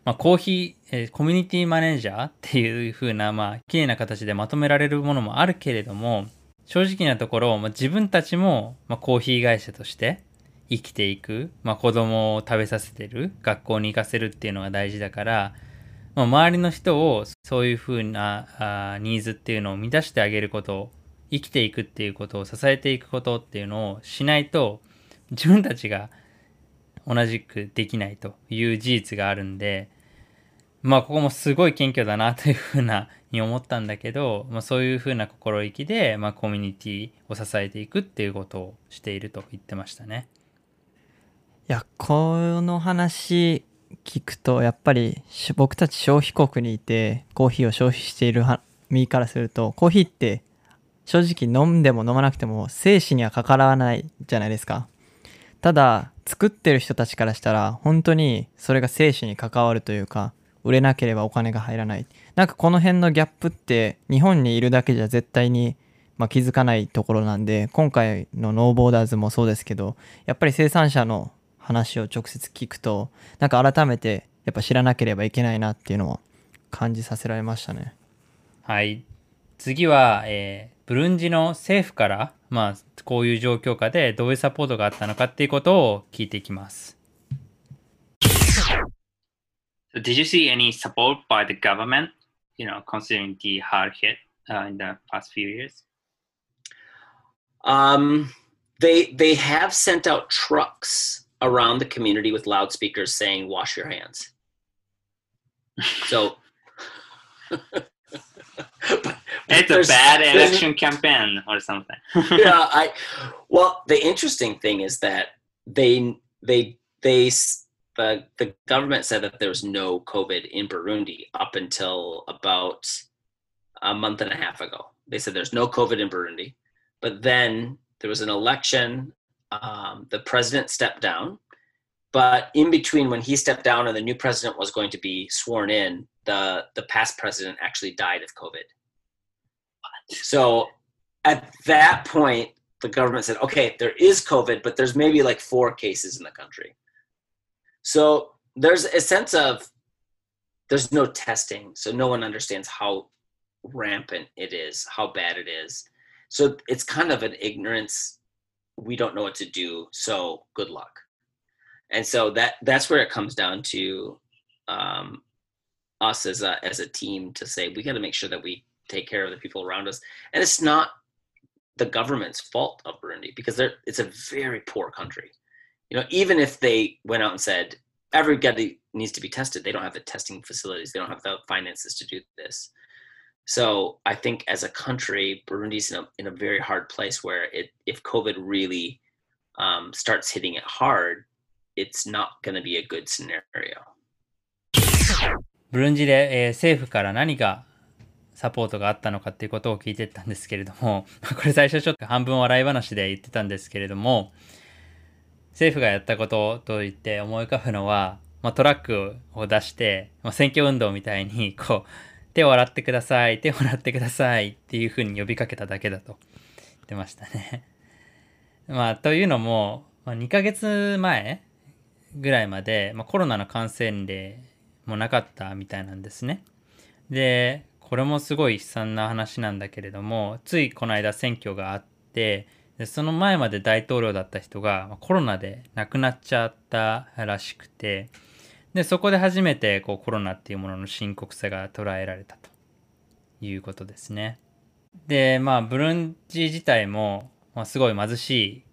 まあ、コーヒー、えー、コミュニティマネージャーっていう風な、まあ、綺麗な形でまとめられるものもあるけれども、正直なところ、まあ、自分たちも、まあ、コーヒー会社として生きていく、まあ、子供を食べさせてる、学校に行かせるっていうのが大事だから、まあ、周りの人をそういう風なあニーズっていうのを満たしてあげること、生きていくっていうことを支えていくことっていうのをしないと、自分たちが同じくできないという事実があるんで、まあここもすごい謙虚だなというふうなに思ったんだけど、まあ、そういうふうな心意気で、まあ、コミュニティを支えていくっていうことをしていると言ってましたね。いやこの話聞くとやっぱり僕たち消費国にいてコーヒーを消費している身からするとコーヒーって正直飲んでも飲まなくても生死にはかからないじゃないですか。ただ作ってる人たちからしたら本当にそれが生死に関わるというか売れなければお金が入らないなんかこの辺のギャップって日本にいるだけじゃ絶対に、まあ、気づかないところなんで今回のノーボーダーズもそうですけどやっぱり生産者の話を直接聞くとなんか改めてやっぱ知らなければいけないなっていうのを感じさせられましたねはい次は、えー、ブルンジの政府からまあこういう状況下でどういうサポートがあったのかっていうことを聞いていきます So did you see any support by the government, you know, considering the hard hit uh, in the past few years? Um, they they have sent out trucks around the community with loudspeakers saying "Wash your hands." So, it's a bad election campaign or something. yeah, I. Well, the interesting thing is that they they they the the government said that there was no COVID in Burundi up until about a month and a half ago. They said there's no COVID in Burundi, but then there was an election. Um, the president stepped down, but in between when he stepped down and the new president was going to be sworn in, the the past president actually died of COVID. So at that point, the government said, okay, there is COVID, but there's maybe like four cases in the country. So there's a sense of there's no testing, so no one understands how rampant it is, how bad it is. So it's kind of an ignorance. We don't know what to do, so good luck. And so that that's where it comes down to um, us as a as a team to say we got to make sure that we take care of the people around us, and it's not the government's fault of Burundi because they're it's a very poor country. You know, even if they went out and said everybody needs to be tested, they don't have the testing facilities, they don't have the finances to do this. So I think as a country, Burundi's in a in a very hard place where it if COVID really um, starts hitting it hard, it's not going to be a good scenario. ブルンジで、えー政府から何がサポートがあったのかっていうことを聞いてたんですけれども、これ最初ちょっと半分笑い話で言ってたんですけれども、政府がやったことと言って思い浮かぶのは、まあ、トラックを出して、まあ、選挙運動みたいに、こう、手を洗ってください、手を洗ってくださいっていうふうに呼びかけただけだと言ってましたね。まあ、というのも、まあ、2ヶ月前ぐらいまで、まあ、コロナの感染例もなかったみたいなんですね。で、これもすごい悲惨な話なんだけれども、ついこの間選挙があって、でその前まで大統領だった人がコロナで亡くなっちゃったらしくて、で、そこで初めてこうコロナっていうものの深刻さが捉えられたということですね。で、まあ、ブルンジ自体も、まあ、すごい貧しい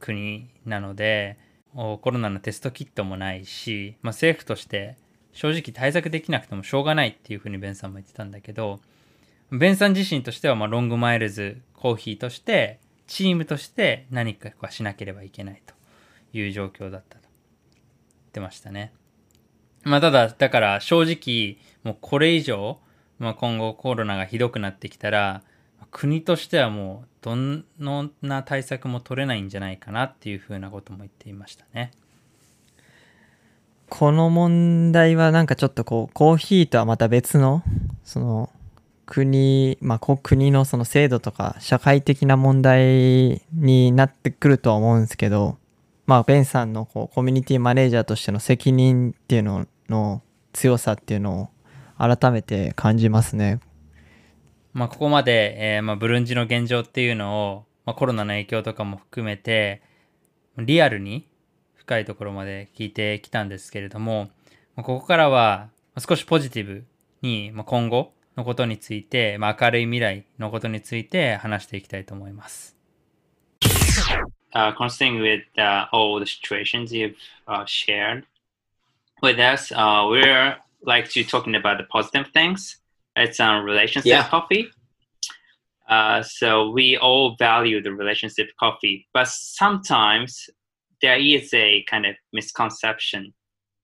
国なので、コロナのテストキットもないし、まあ、政府として正直対策できなくてもしょうがないっていうふうにベンさんも言ってたんだけど、ベンさん自身としてはまあロングマイルズコーヒーとして、チームとして何かしなければいけないという状況だったと言ってましたね。まあただ、だから正直、もうこれ以上、まあ今後コロナがひどくなってきたら、国としてはもうどんな対策も取れないんじゃないかなっていうふうなことも言っていましたね。この問題はなんかちょっとこうコーヒーとはまた別のその国まあ国のその制度とか社会的な問題になってくるとは思うんですけどまあベンさんのこうコミュニティマネージャーとしての責任っていうのの強さっていうのを改めて感じますね。まあ、ここまで、えーまあ、ブルンジの現状っていうのを、まあ、コロナの影響とかも含めてリアルに深いところまで聞いてきたんですけれどもまあここからはまあ少しポジティブに、まあ、今後のことについて、まあ、明るい未来のことについて話していきたいと思います。uh, considering with uh, all the situations you've uh, shared with us, uh, we're like to talking about the positive things. It's on relationship Yeah. coffee. Uh, so we all value the relationship coffee, but sometimes there is a kind of misconception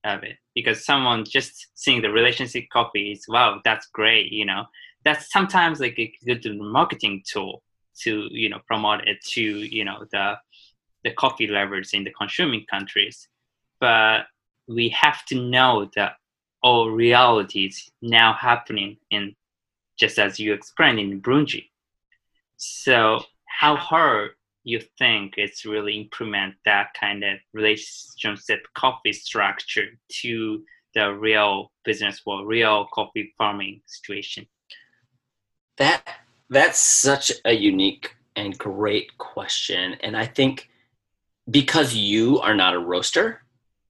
of it because someone just seeing the relationship coffee is wow, that's great, you know. That's sometimes like a good marketing tool to you know promote it to you know the the coffee lovers in the consuming countries. But we have to know that all realities now happening in just as you explained in Brunji. So how hard you think it's really implement that kind of relationship coffee structure to the real business world, real coffee farming situation? That that's such a unique and great question, and I think because you are not a roaster,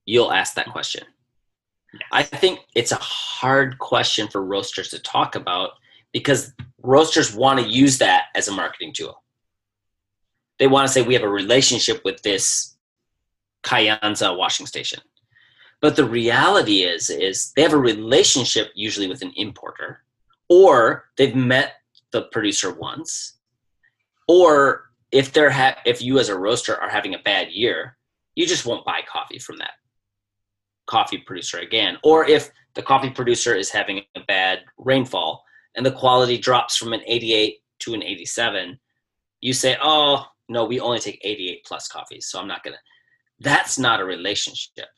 you'll ask that question. I think it's a hard question for roasters to talk about because roasters want to use that as a marketing tool. They want to say we have a relationship with this Kyanza washing station. But the reality is is they have a relationship usually with an importer or they've met the producer once Or if they're ha- if you as a roaster are having a bad year, you just won't buy coffee from that coffee producer again. Or if the coffee producer is having a bad rainfall and the quality drops from an 88 to an 87, you say, "Oh, no, we only take 88 plus coffees, so I'm not going to." That's not a relationship.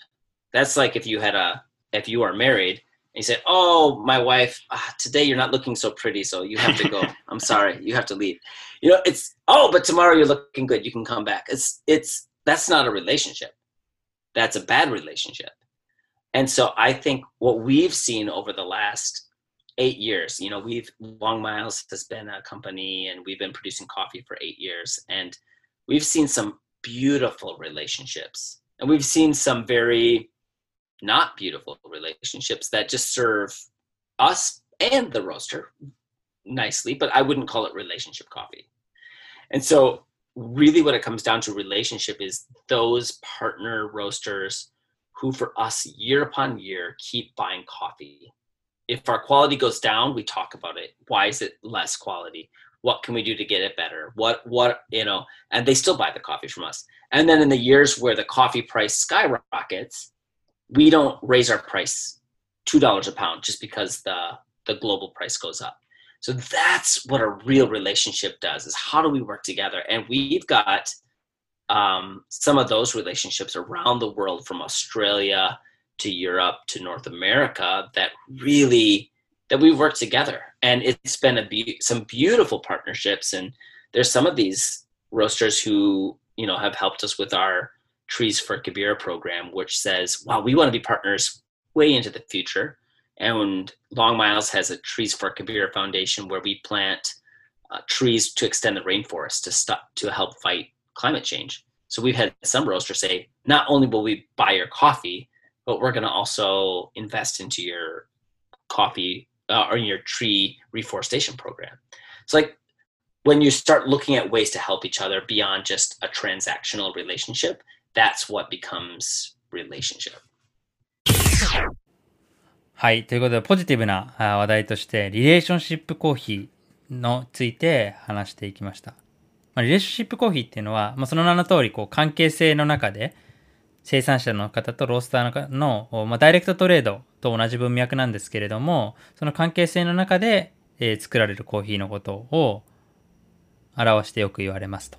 That's like if you had a if you are married and you say, "Oh, my wife, ah, today you're not looking so pretty, so you have to go. I'm sorry, you have to leave." You know, it's oh, but tomorrow you're looking good. You can come back. It's it's that's not a relationship. That's a bad relationship. And so I think what we've seen over the last eight years, you know, we've Long Miles has been a company and we've been producing coffee for eight years, and we've seen some beautiful relationships, and we've seen some very not beautiful relationships that just serve us and the roaster nicely, but I wouldn't call it relationship coffee. And so, really, what it comes down to relationship is those partner roasters who, for us, year upon year, keep buying coffee. If our quality goes down, we talk about it. Why is it less quality? What can we do to get it better? What, what, you know, and they still buy the coffee from us. And then in the years where the coffee price skyrockets, we don't raise our price two dollars a pound just because the the global price goes up. So that's what a real relationship does: is how do we work together? And we've got um, some of those relationships around the world, from Australia to Europe to North America, that really that we've worked together, and it's been a be- some beautiful partnerships. And there's some of these roasters who you know have helped us with our Trees for Kabira program, which says, wow, we want to be partners way into the future. And Long Miles has a Trees for Kabira Foundation where we plant uh, trees to extend the rainforest to stop to help fight climate change. So we've had some roasters say, not only will we buy your coffee, but we're going to also invest into your coffee uh, or your tree reforestation program. It's like when you start looking at ways to help each other beyond just a transactional relationship, that's what becomes relationship. はい。ということで、ポジティブなあ話題として、リレーションシップコーヒーのついて話していきました。 まあ、リレーションシップコーヒーっていうのは、まあ、その名の通り、こう、関係性の中で、生産者の方とロースターの方の、まあ、ダイレクトトレードと同じ文脈なんですけれども、その関係性の中で、えー作られるコーヒーのことを表してよく言われますと。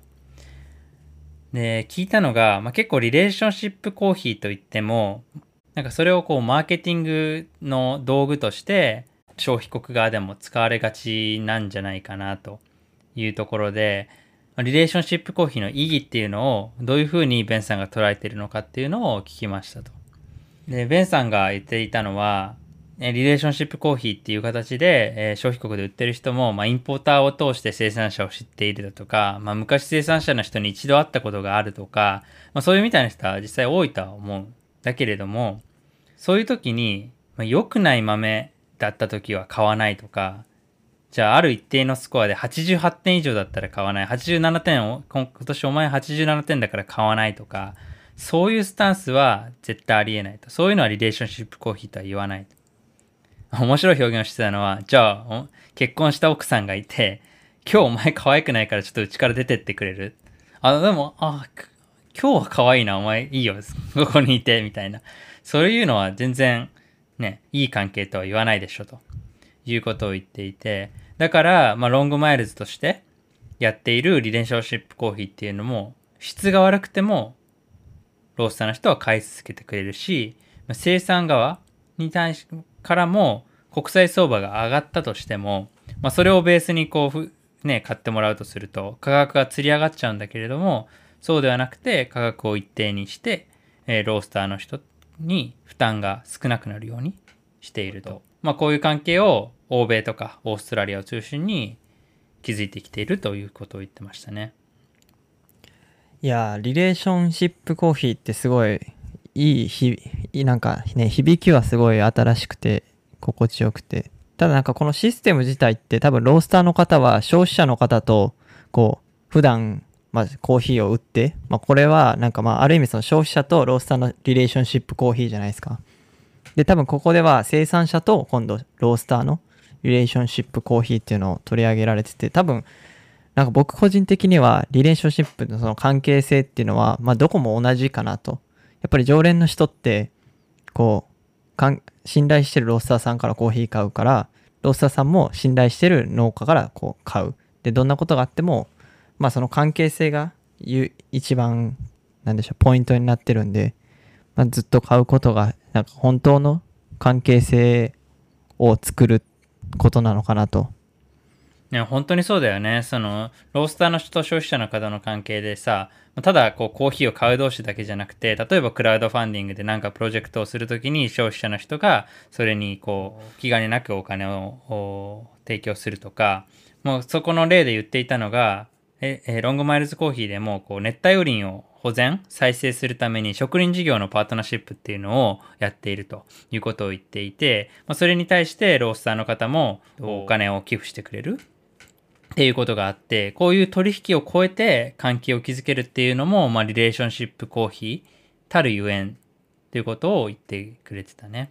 で、聞いたのが、まあ、結構リレーションシップコーヒーといっても、なんかそれをこうマーケティングの道具として消費国側でも使われがちなんじゃないかなというところで、リレーションシップコーヒーの意義っていうのをどういうふうにベンさんが捉えているのかっていうのを聞きましたと。で、ベンさんが言っていたのは、リレーションシップコーヒーっていう形で、えー消費国で売ってる人も、まあ、インポーターを通して生産者を知っているだとか、まあ、昔生産者の人に一度会ったことがあるとか、まあ、そういうみたいな人は実際多いとは思う。だけれども、そういう時に、まあ、良くない豆だった時は買わないとか、じゃあある一定のスコアで88点以上だったら買わない。87点を、今年お前87点だから買わないとか、そういうスタンスは絶対ありえないと。そういうのはリレーションシップコーヒーとは言わないと。面白い表現をしてたのは、じゃあ、結婚した奥さんがいて、今日お前可愛くないからちょっとうちから出てってくれる？あ、でも、あ、今日は可愛いな、お前いいよ、ここにいて、みたいな。そういうのは全然、ね、いい関係とは言わないでしょ、ということを言っていて、だから、まあ、ロングマイルズとしてやっているリレーションシップコーヒーっていうのも、質が悪くても、ロースターの人は買い続けてくれるし、まあ生産側に対しからも国際相場が上がったとしても、まあ、それをベースにこうふ、ね、買ってもらうとすると価格がつり上がっちゃうんだけれどもそうではなくて価格を一定にして、えーロースターの人に負担が少なくなるようにしていると、まあ、こういう関係を欧米とかオーストラリアを中心に築いてきているということを言ってましたね。いやリレーションシップコーヒーってすごいいいひなんかね響きはすごい新しくて心地よくてただなんかこのシステム自体って多分ロースターの方は消費者の方とこう普段まあコーヒーを売って、まあ、これはなんかまあある意味その消費者とロースターのリレーションシップコーヒーじゃないですかで多分ここでは生産者と今度ロースターのリレーションシップコーヒーっていうのを取り上げられてて多分なんか僕個人的にはリレーションシップのその関係性っていうのは、まあ、どこも同じかなと。やっぱり常連の人ってこうかん信頼してるロースターさんからコーヒー買うからロースターさんも信頼してる農家からこう買う。でどんなことがあってもまあその関係性がゆ一番なんでしょうポイントになってるんで、まあ、ずっと買うことがなんか本当の関係性を作るっことなのかなとね、本当にそうだよね。その、ロースターの人と消費者の方の関係でさ、ただこうコーヒーを買う同士だけじゃなくて、例えばクラウドファンディングでなんかプロジェクトをするときに消費者の人がそれにこう気兼ねなくお金を提供するとか、もうそこの例で言っていたのが、ええロングマイルズコーヒーでもこう熱帯雨林を保全再生するために植林事業のパートナーシップっていうのをやっているということを言っていて、まあ、それに対してロースターの方もお金を寄付してくれるっていうことがあって、こういう取引を超えて関係を築けるっていうのも、まあ、リレーションシップコーヒーたるゆえんっていうことを言ってくれてたね。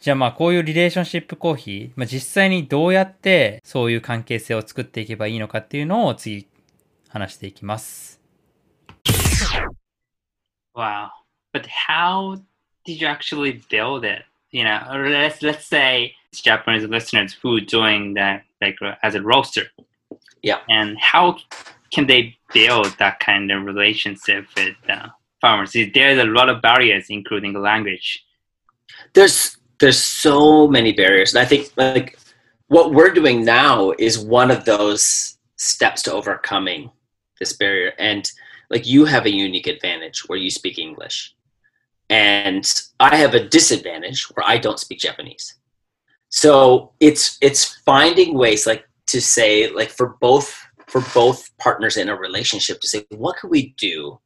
じゃあまあこういうリレーションシップコーヒー、まあ、実際にどうやってそういう関係性を作っていけばいいのかっていうのを次話していきます。Wow. But how did you actually build it? You know, let's let's say it's Japanese listeners who join that like as a roaster. Yeah. And how can they build that kind of relationship with uh, farmers? There's a lot of barriers, including language. there's there's so many barriers and i think like what we're doing now is one of those steps to overcoming this barrier and like you have a unique advantage where you speak english and i have a disadvantage where i don't speak japanese so it's it's finding ways like to say like for both for both partners in a relationship to say what can we do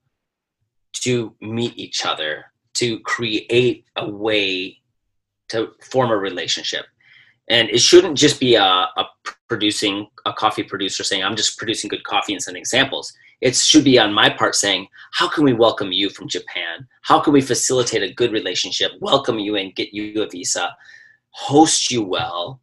to meet each other to create a way to form a relationship. And it shouldn't just be a, a producing a coffee producer saying, I'm just producing good coffee and sending samples. It should be on my part saying, how can we welcome you from Japan? How can we facilitate a good relationship, welcome you and get you a visa, host you well?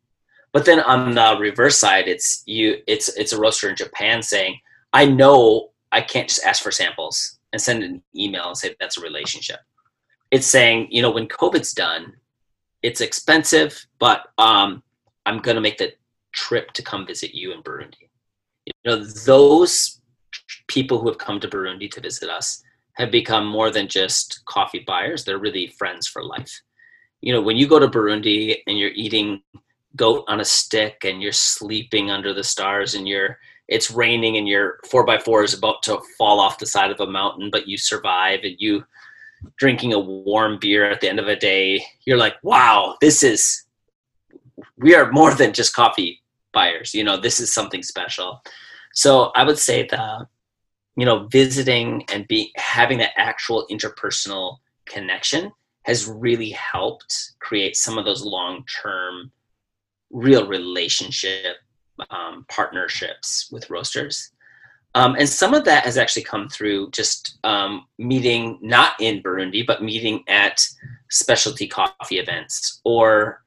But then on the reverse side, it's you it's it's a roaster in Japan saying, I know I can't just ask for samples and send an email and say that's a relationship it's saying, you know, when COVID's done, it's expensive, but um, I'm going to make the trip to come visit you in Burundi. You know, those people who have come to Burundi to visit us have become more than just coffee buyers. They're really friends for life. You know, when you go to Burundi and you're eating goat on a stick and you're sleeping under the stars and you're it's raining and your four by four is about to fall off the side of a mountain, but you survive and you drinking a warm beer at the end of a day, you're like, wow, this is, we are more than just coffee buyers. You know, this is something special. So I would say that, you know, visiting and be having that actual interpersonal connection has really helped create some of those long term, real relationship um, partnerships with roasters. Um, and some of that has actually come through just um, meeting, not in Burundi, but meeting at specialty coffee events or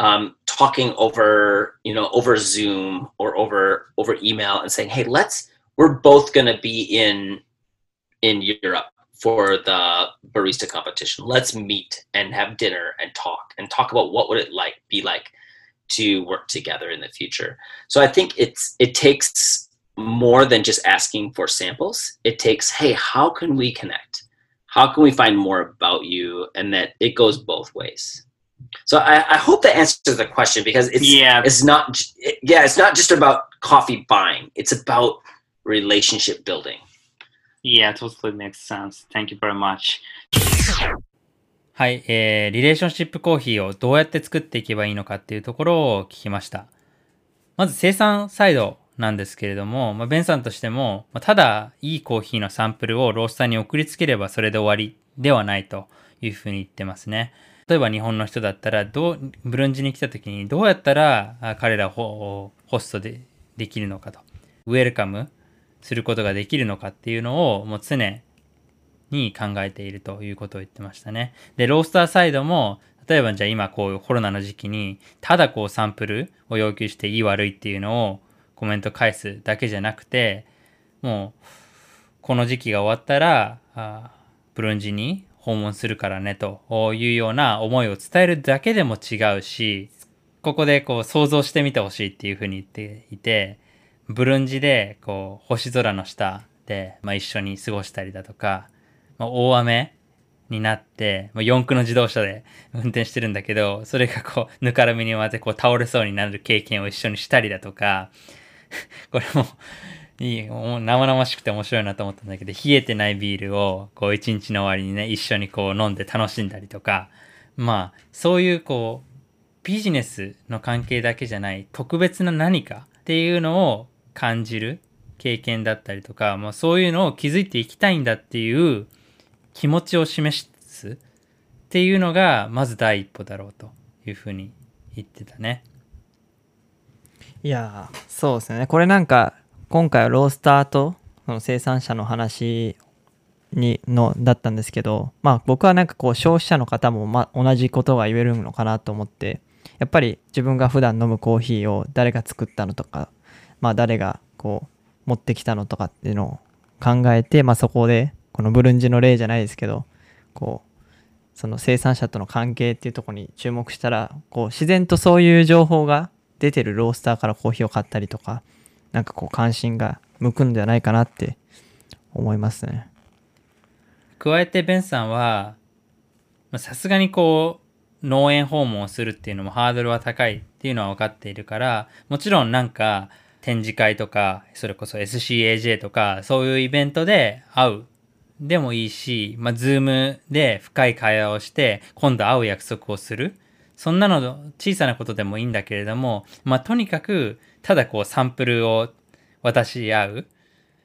um, talking over, you know, over Zoom or over over email and saying, "Hey, let's we're both going to be in in Europe for the barista competition. Let's meet and have dinner and talk and talk about what would it like be like to work together in the future." So I think it's it takes more than just asking for samples. It takes, hey, how can we connect? How can we find more about you? And that it goes both ways. So I, I hope that answers the question because it's Yeah. it's not it- yeah it's not just about coffee buying. It's about relationship building. Yeah, totally makes sense. Thank you very much. はい、えー、リレーションシップコーヒーをどうやって作っていけばいいのかっていうところを聞きました。まず生産サイドなんですけれども、まあ、ベンさんとしても、まあ、ただいいコーヒーのサンプルをロースターに送りつければそれで終わりではないというふうに言ってますね。例えば日本の人だったらどう、ブルンジに来た時にどうやったらあ彼らをホホストでできるのかと。ウェルカムすることができるのかっていうのをもう常に考えているということを言ってましたね。で、ロースターサイドも、例えばじゃあ今こうコロナの時期にただこうサンプルを要求していい悪いっていうのをコメント返すだけじゃなくてもうこの時期が終わったらあブルンジに訪問するからねというような思いを伝えるだけでも違うしここでこう想像してみてほしいっていうふうに言っていてブルンジでこう星空の下で、まあ、一緒に過ごしたりだとか、まあ、大雨になって、まあ、四駆の自動車で運転してるんだけど、それがこう、ぬかるみに回ってこう倒れそうになる経験を一緒にしたりだとか、これも、いい、生々しくて面白いなと思ったんだけど、冷えてないビールを、こう、一日の終わりにね、一緒にこう飲んで楽しんだりとか、まあ、そういうこう、ビジネスの関係だけじゃない特別な何かっていうのを感じる経験だったりとか、まあ、そういうのを気づいていきたいんだっていう気持ちを示すっていうのがまず第一歩だろうというふうに言ってたね。いやそうですねこれなんか今回はロースターとその生産者の話にのだったんですけどまあ僕はなんかこう消費者の方もま同じことが言えるのかなと思ってやっぱり自分が普段飲むコーヒーを誰が作ったのとかまあ誰がこう持ってきたのとかっていうのを考えてまあそこでこのブルンジの例じゃないですけどこうその生産者との関係っていうとこに注目したらこう自然とそういう情報が出てるロースターからコーヒーを買ったりとかなんかこう関心が向くんじゃないかなって思いますね。加えてベンさんはさすがにこう農園訪問をするっていうのもハードルは高いっていうのは分かっているからもちろんなんか展示会とかそれこそ SCAJ とかそういうイベントで会うでもいいし、まあ、ズームで深い会話をして、今度会う約束をする。そんなの小さなことでもいいんだけれども、まあ、とにかく、ただこうサンプルを渡し合う。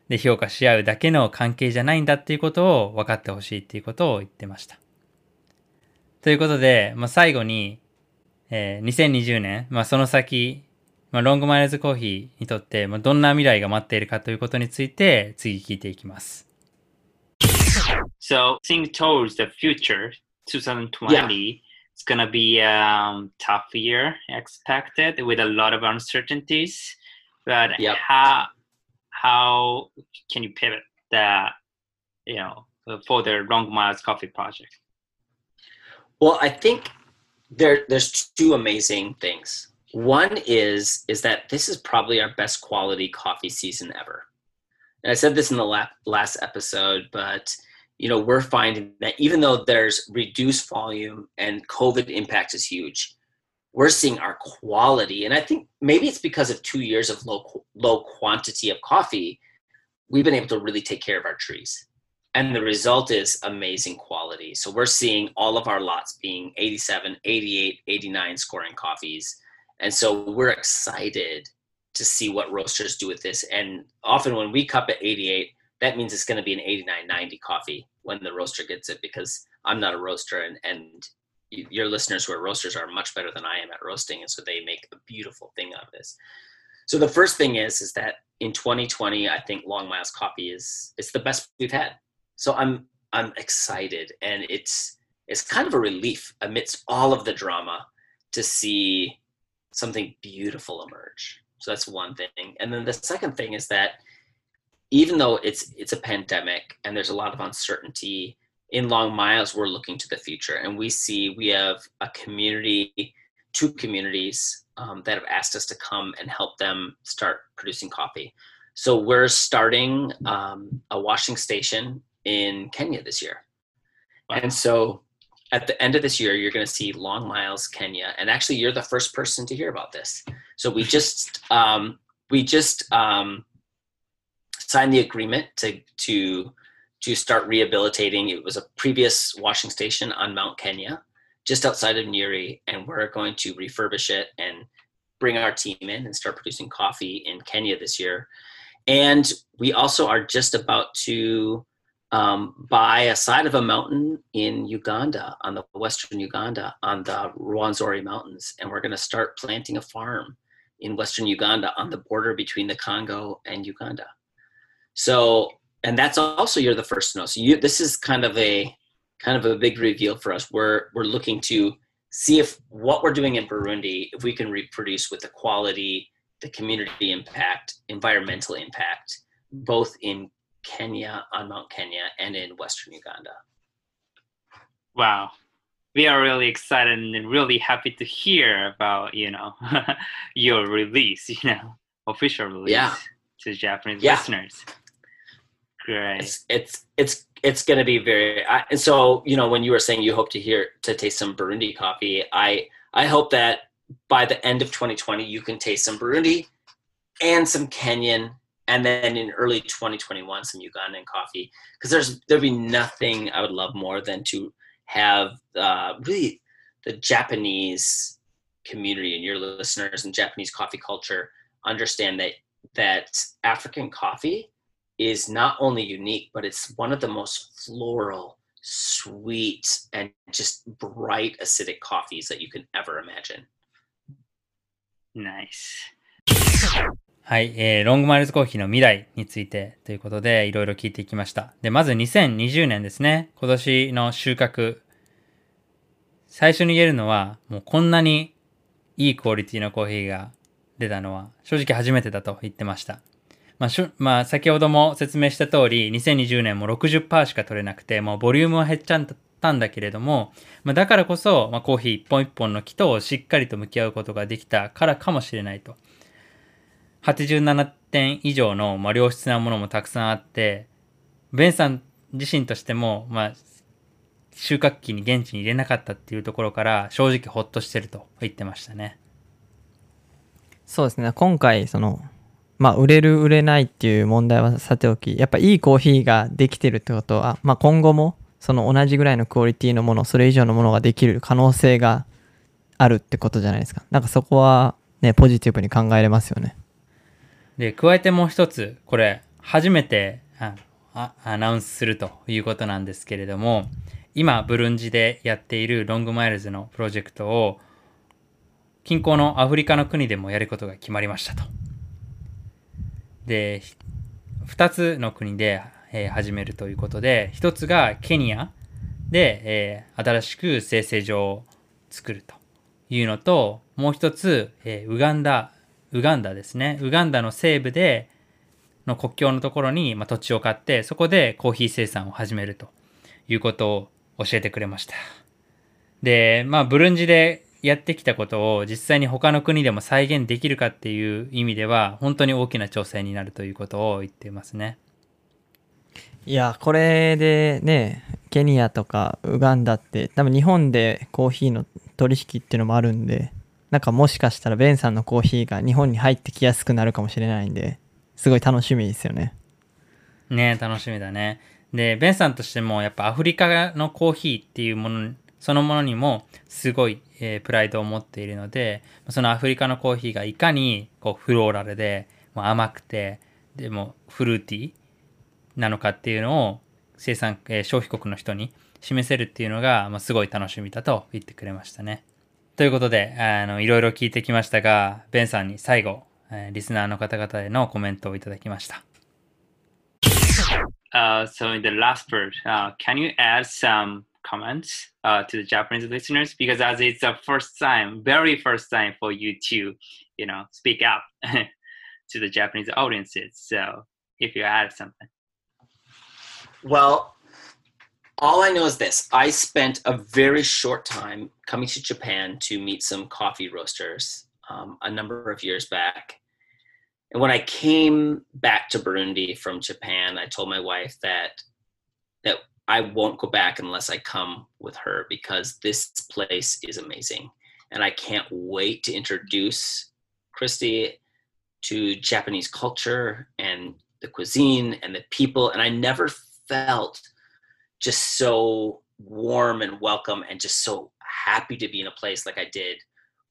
で、評価し合うだけの関係じゃないんだっていうことを分かってほしいっていうことを言ってました。ということで、まあ、最後に、えー、2020年、まあ、その先、まあ、ロングマイルズコーヒーにとって、まあ、どんな未来が待っているかということについて、次聞いていきます。So think towards the future, 2020, yeah. it's gonna be a um, tough year expected with a lot of uncertainties. But yep. how how can you pivot that you know for the Long Miles Coffee project? Well, I think there there's two amazing things. One is is that this is probably our best quality coffee season ever. And I said this in the last episode, but you know, we're finding that even though there's reduced volume and COVID impact is huge, we're seeing our quality. And I think maybe it's because of two years of low low quantity of coffee, we've been able to really take care of our trees. And the result is amazing quality. So we're seeing all of our lots being 87, 88, 89 scoring coffees. And so we're excited to see what roasters do with this. And often when we cup at 88, that means it's going to be an 89.90 coffee when the roaster gets it because I'm not a roaster and, and your listeners who are roasters are much better than I am at roasting. And so they make a beautiful thing out of this. So the first thing is, is that in 2020, I think Long Miles coffee is, it's the best we've had. So I'm, I'm excited and it's, it's kind of a relief amidst all of the drama to see something beautiful emerge. So that's one thing. And then the second thing is that even though it's it's a pandemic and there's a lot of uncertainty in long miles we're looking to the future and we see we have a community two communities um, that have asked us to come and help them start producing coffee so we're starting um, a washing station in kenya this year and so at the end of this year you're going to see long miles kenya and actually you're the first person to hear about this so we just um, we just um, signed the agreement to to to start rehabilitating. It was a previous washing station on Mount Kenya, just outside of Nyeri, and we're going to refurbish it and bring our team in and start producing coffee in Kenya this year. And we also are just about to um, buy a side of a mountain in Uganda, on the western Uganda, on the Rwanzori Mountains, and we're going to start planting a farm in western Uganda on the border between the Congo and Uganda. So, and that's also you're the first to know. So you, this is kind of a kind of a big reveal for us. We're we're looking to see if what we're doing in Burundi, if we can reproduce with the quality, the community impact, environmental impact, both in Kenya, on Mount Kenya, and in Western Uganda. Wow. We are really excited and really happy to hear about, you know, your release, you know, official release Yeah. to Japanese Yeah. listeners. Great. It's it's it's it's going to be very. I, and so you know, when you were saying you hope to hear to taste some Burundi coffee, I I hope that by the end of 2020 you can taste some Burundi and some Kenyan, and then in early 2021 some Ugandan coffee. Because there's there'd be nothing I would love more than to have uh, really the Japanese community and your listeners and Japanese coffee culture understand that that African coffee is not only unique, but it's one of the most floral, sweet, and just bright acidic coffees that you can ever imagine. Nice. はい、えーロングマイルズコーヒーの未来についてということでいろいろ聞いていきました。で、まず2020年ですね。今年の収穫。最初に言えるのは、もうこんなにいいクオリティのコーヒーが出たのは正直初めてだと言ってました。まあ、しゅまあ、先ほども説明した通り、2020年も60%しか取れなくて、もうボリュームは減っちゃったんだけれども、まあ、だからこそ、まあ、コーヒー一本一本の木としっかりと向き合うことができたからかもしれないと。87点以上の、まあ、良質なものもたくさんあって、ベンさん自身としても、まあ、収穫期に現地に入れなかったっていうところから正直ほっとしてると言ってましたね。そうですね。今回そのまあ売れる売れないっていう問題はさておきやっぱいいコーヒーができてるってことは、まあ、今後もその同じぐらいのクオリティのものそれ以上のものができる可能性があるってことじゃないですか。なんかそこはねポジティブに考えれますよね。で、加えてもう一つ、これ、初めてああアナウンスするということなんですけれども、今、ブルンジでやっているロングマイルズのプロジェクトを、近郊のアフリカの国でもやることが決まりましたと。で、ひ二つの国で、えー始めるということで、一つがケニアで、えー新しく生成所を作るというのと、もう一つ、えーウガンダ、ウガンダですね。ウガンダの西部で、の国境のところに、まあ、土地を買って、そこでコーヒー生産を始めるということを教えてくれました。で、まあ、ブルンジでやってきたことを実際に他の国でも再現できるかっていう意味では、本当に大きな挑戦になるということを言ってますね。いやこれでねケニアとかウガンダって多分日本でコーヒーの取引っていうのもあるんでなんかもしかしたらベンさんのコーヒーが日本に入ってきやすくなるかもしれないんですごい楽しみですよねね楽しみだね。で、ベンさんとしてもやっぱアフリカのコーヒーっていうもの、そのものにもすごい、えープライドを持っているので、そのアフリカのコーヒーがいかにこうフローラルでもう甘くて、でもフルーティーなのかっていうのを生産、えー消費国の人に示せるっていうのが、まあ、すごい楽しみだと言ってくれましたね。ということで、あの、いろいろ聞いてきましたが、ベンさんに最後、えーリスナーの方々へのコメントをいただきました。Uh, so in the last part, uh, can you add some comments uh, to the Japanese listeners? Because as it's the first time, very first time for you to, you know, speak up to the Japanese audiences. So if you add something. Well, all I know is this I spent a very short time coming to Japan to meet some coffee roasters um, a number of years back. And when I came back to Burundi from Japan, I told my wife that that I won't go back unless I come with her because this place is amazing. And I can't wait to introduce Christy to Japanese culture and the cuisine and the people. And I never felt just so warm and welcome and just so happy to be in a place like I did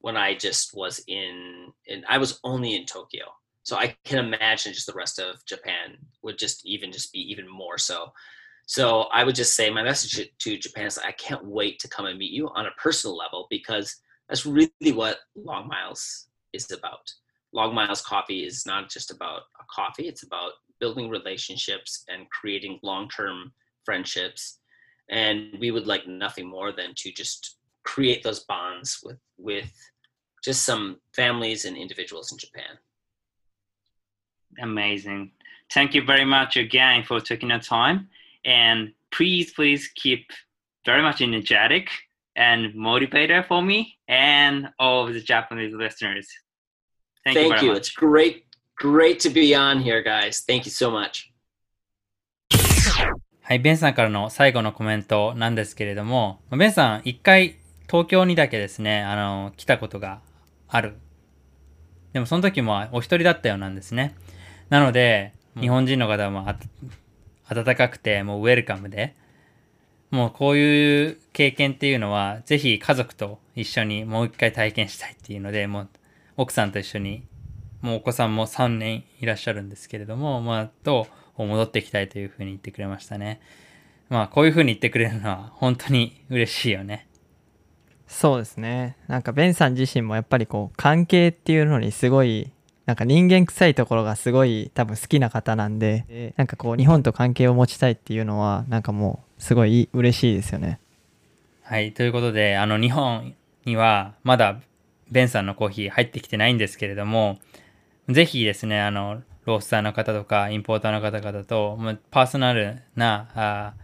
when I just was in, and I was only in Tokyo. So I can imagine just the rest of Japan would just even just be even more so. So I would just say my message to Japan is I can't wait to come and meet you on a personal level because that's really what Long Miles is about. Long Miles Coffee is not just about a coffee, it's about building relationships and creating long term friendships. And we would like nothing more than to just create those bonds with with just some families and individuals in Japan. Amazing. Thank you very much again for taking the time. And please, please keep very much energetic and motivator for me and all of the Japanese listeners. Thank, Thank you. Very you. Much. It's great, great to be on here, guys. Thank you so much. はい、ベンさんからの最後のコメントなんですけれども、ベンさん一回東京にだけですね、あの、来たことがある。でもその時もお一人だったようなんですね。なので、日本人の方も温かくて、もうウェルカムで、もうこういう経験っていうのは、ぜひ家族と一緒にもう一回体験したいっていうので、もう奥さんと一緒に、もうお子さんも3年いらっしゃるんですけれども、まあ、と戻ってきたいというふうに言ってくれましたね。まあ、こういうふうに言ってくれるのは本当に嬉しいよね。そうですね。なんかベンさん自身もやっぱりこう関係っていうのにすごいなんか人間臭いところがすごい多分好きな方なんで、なんかこう日本と関係を持ちたいっていうのはなんかもうすごい嬉しいですよね。はい、ということで、あの日本にはまだベンさんのコーヒー入ってきてないんですけれども、ぜひですね、あの、ロースターの方とか、インポーターの方々と、パーソナルなあ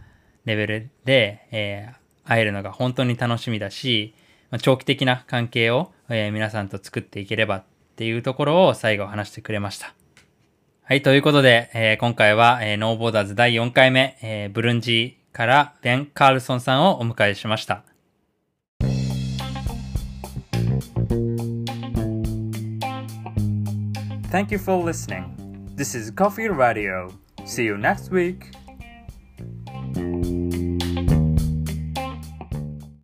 レベルで、えー、会えるのが本当に楽しみだし、長期的な関係を、えー、皆さんと作っていければっていうところを最後話してくれました。はい、ということで、えー、今回は、えー、ノーボーダーズ第4回目、えー、ブルンジーからベン・カールソンさんをお迎えしました。Thank you for listening. This is Coffee Radio. See you next week.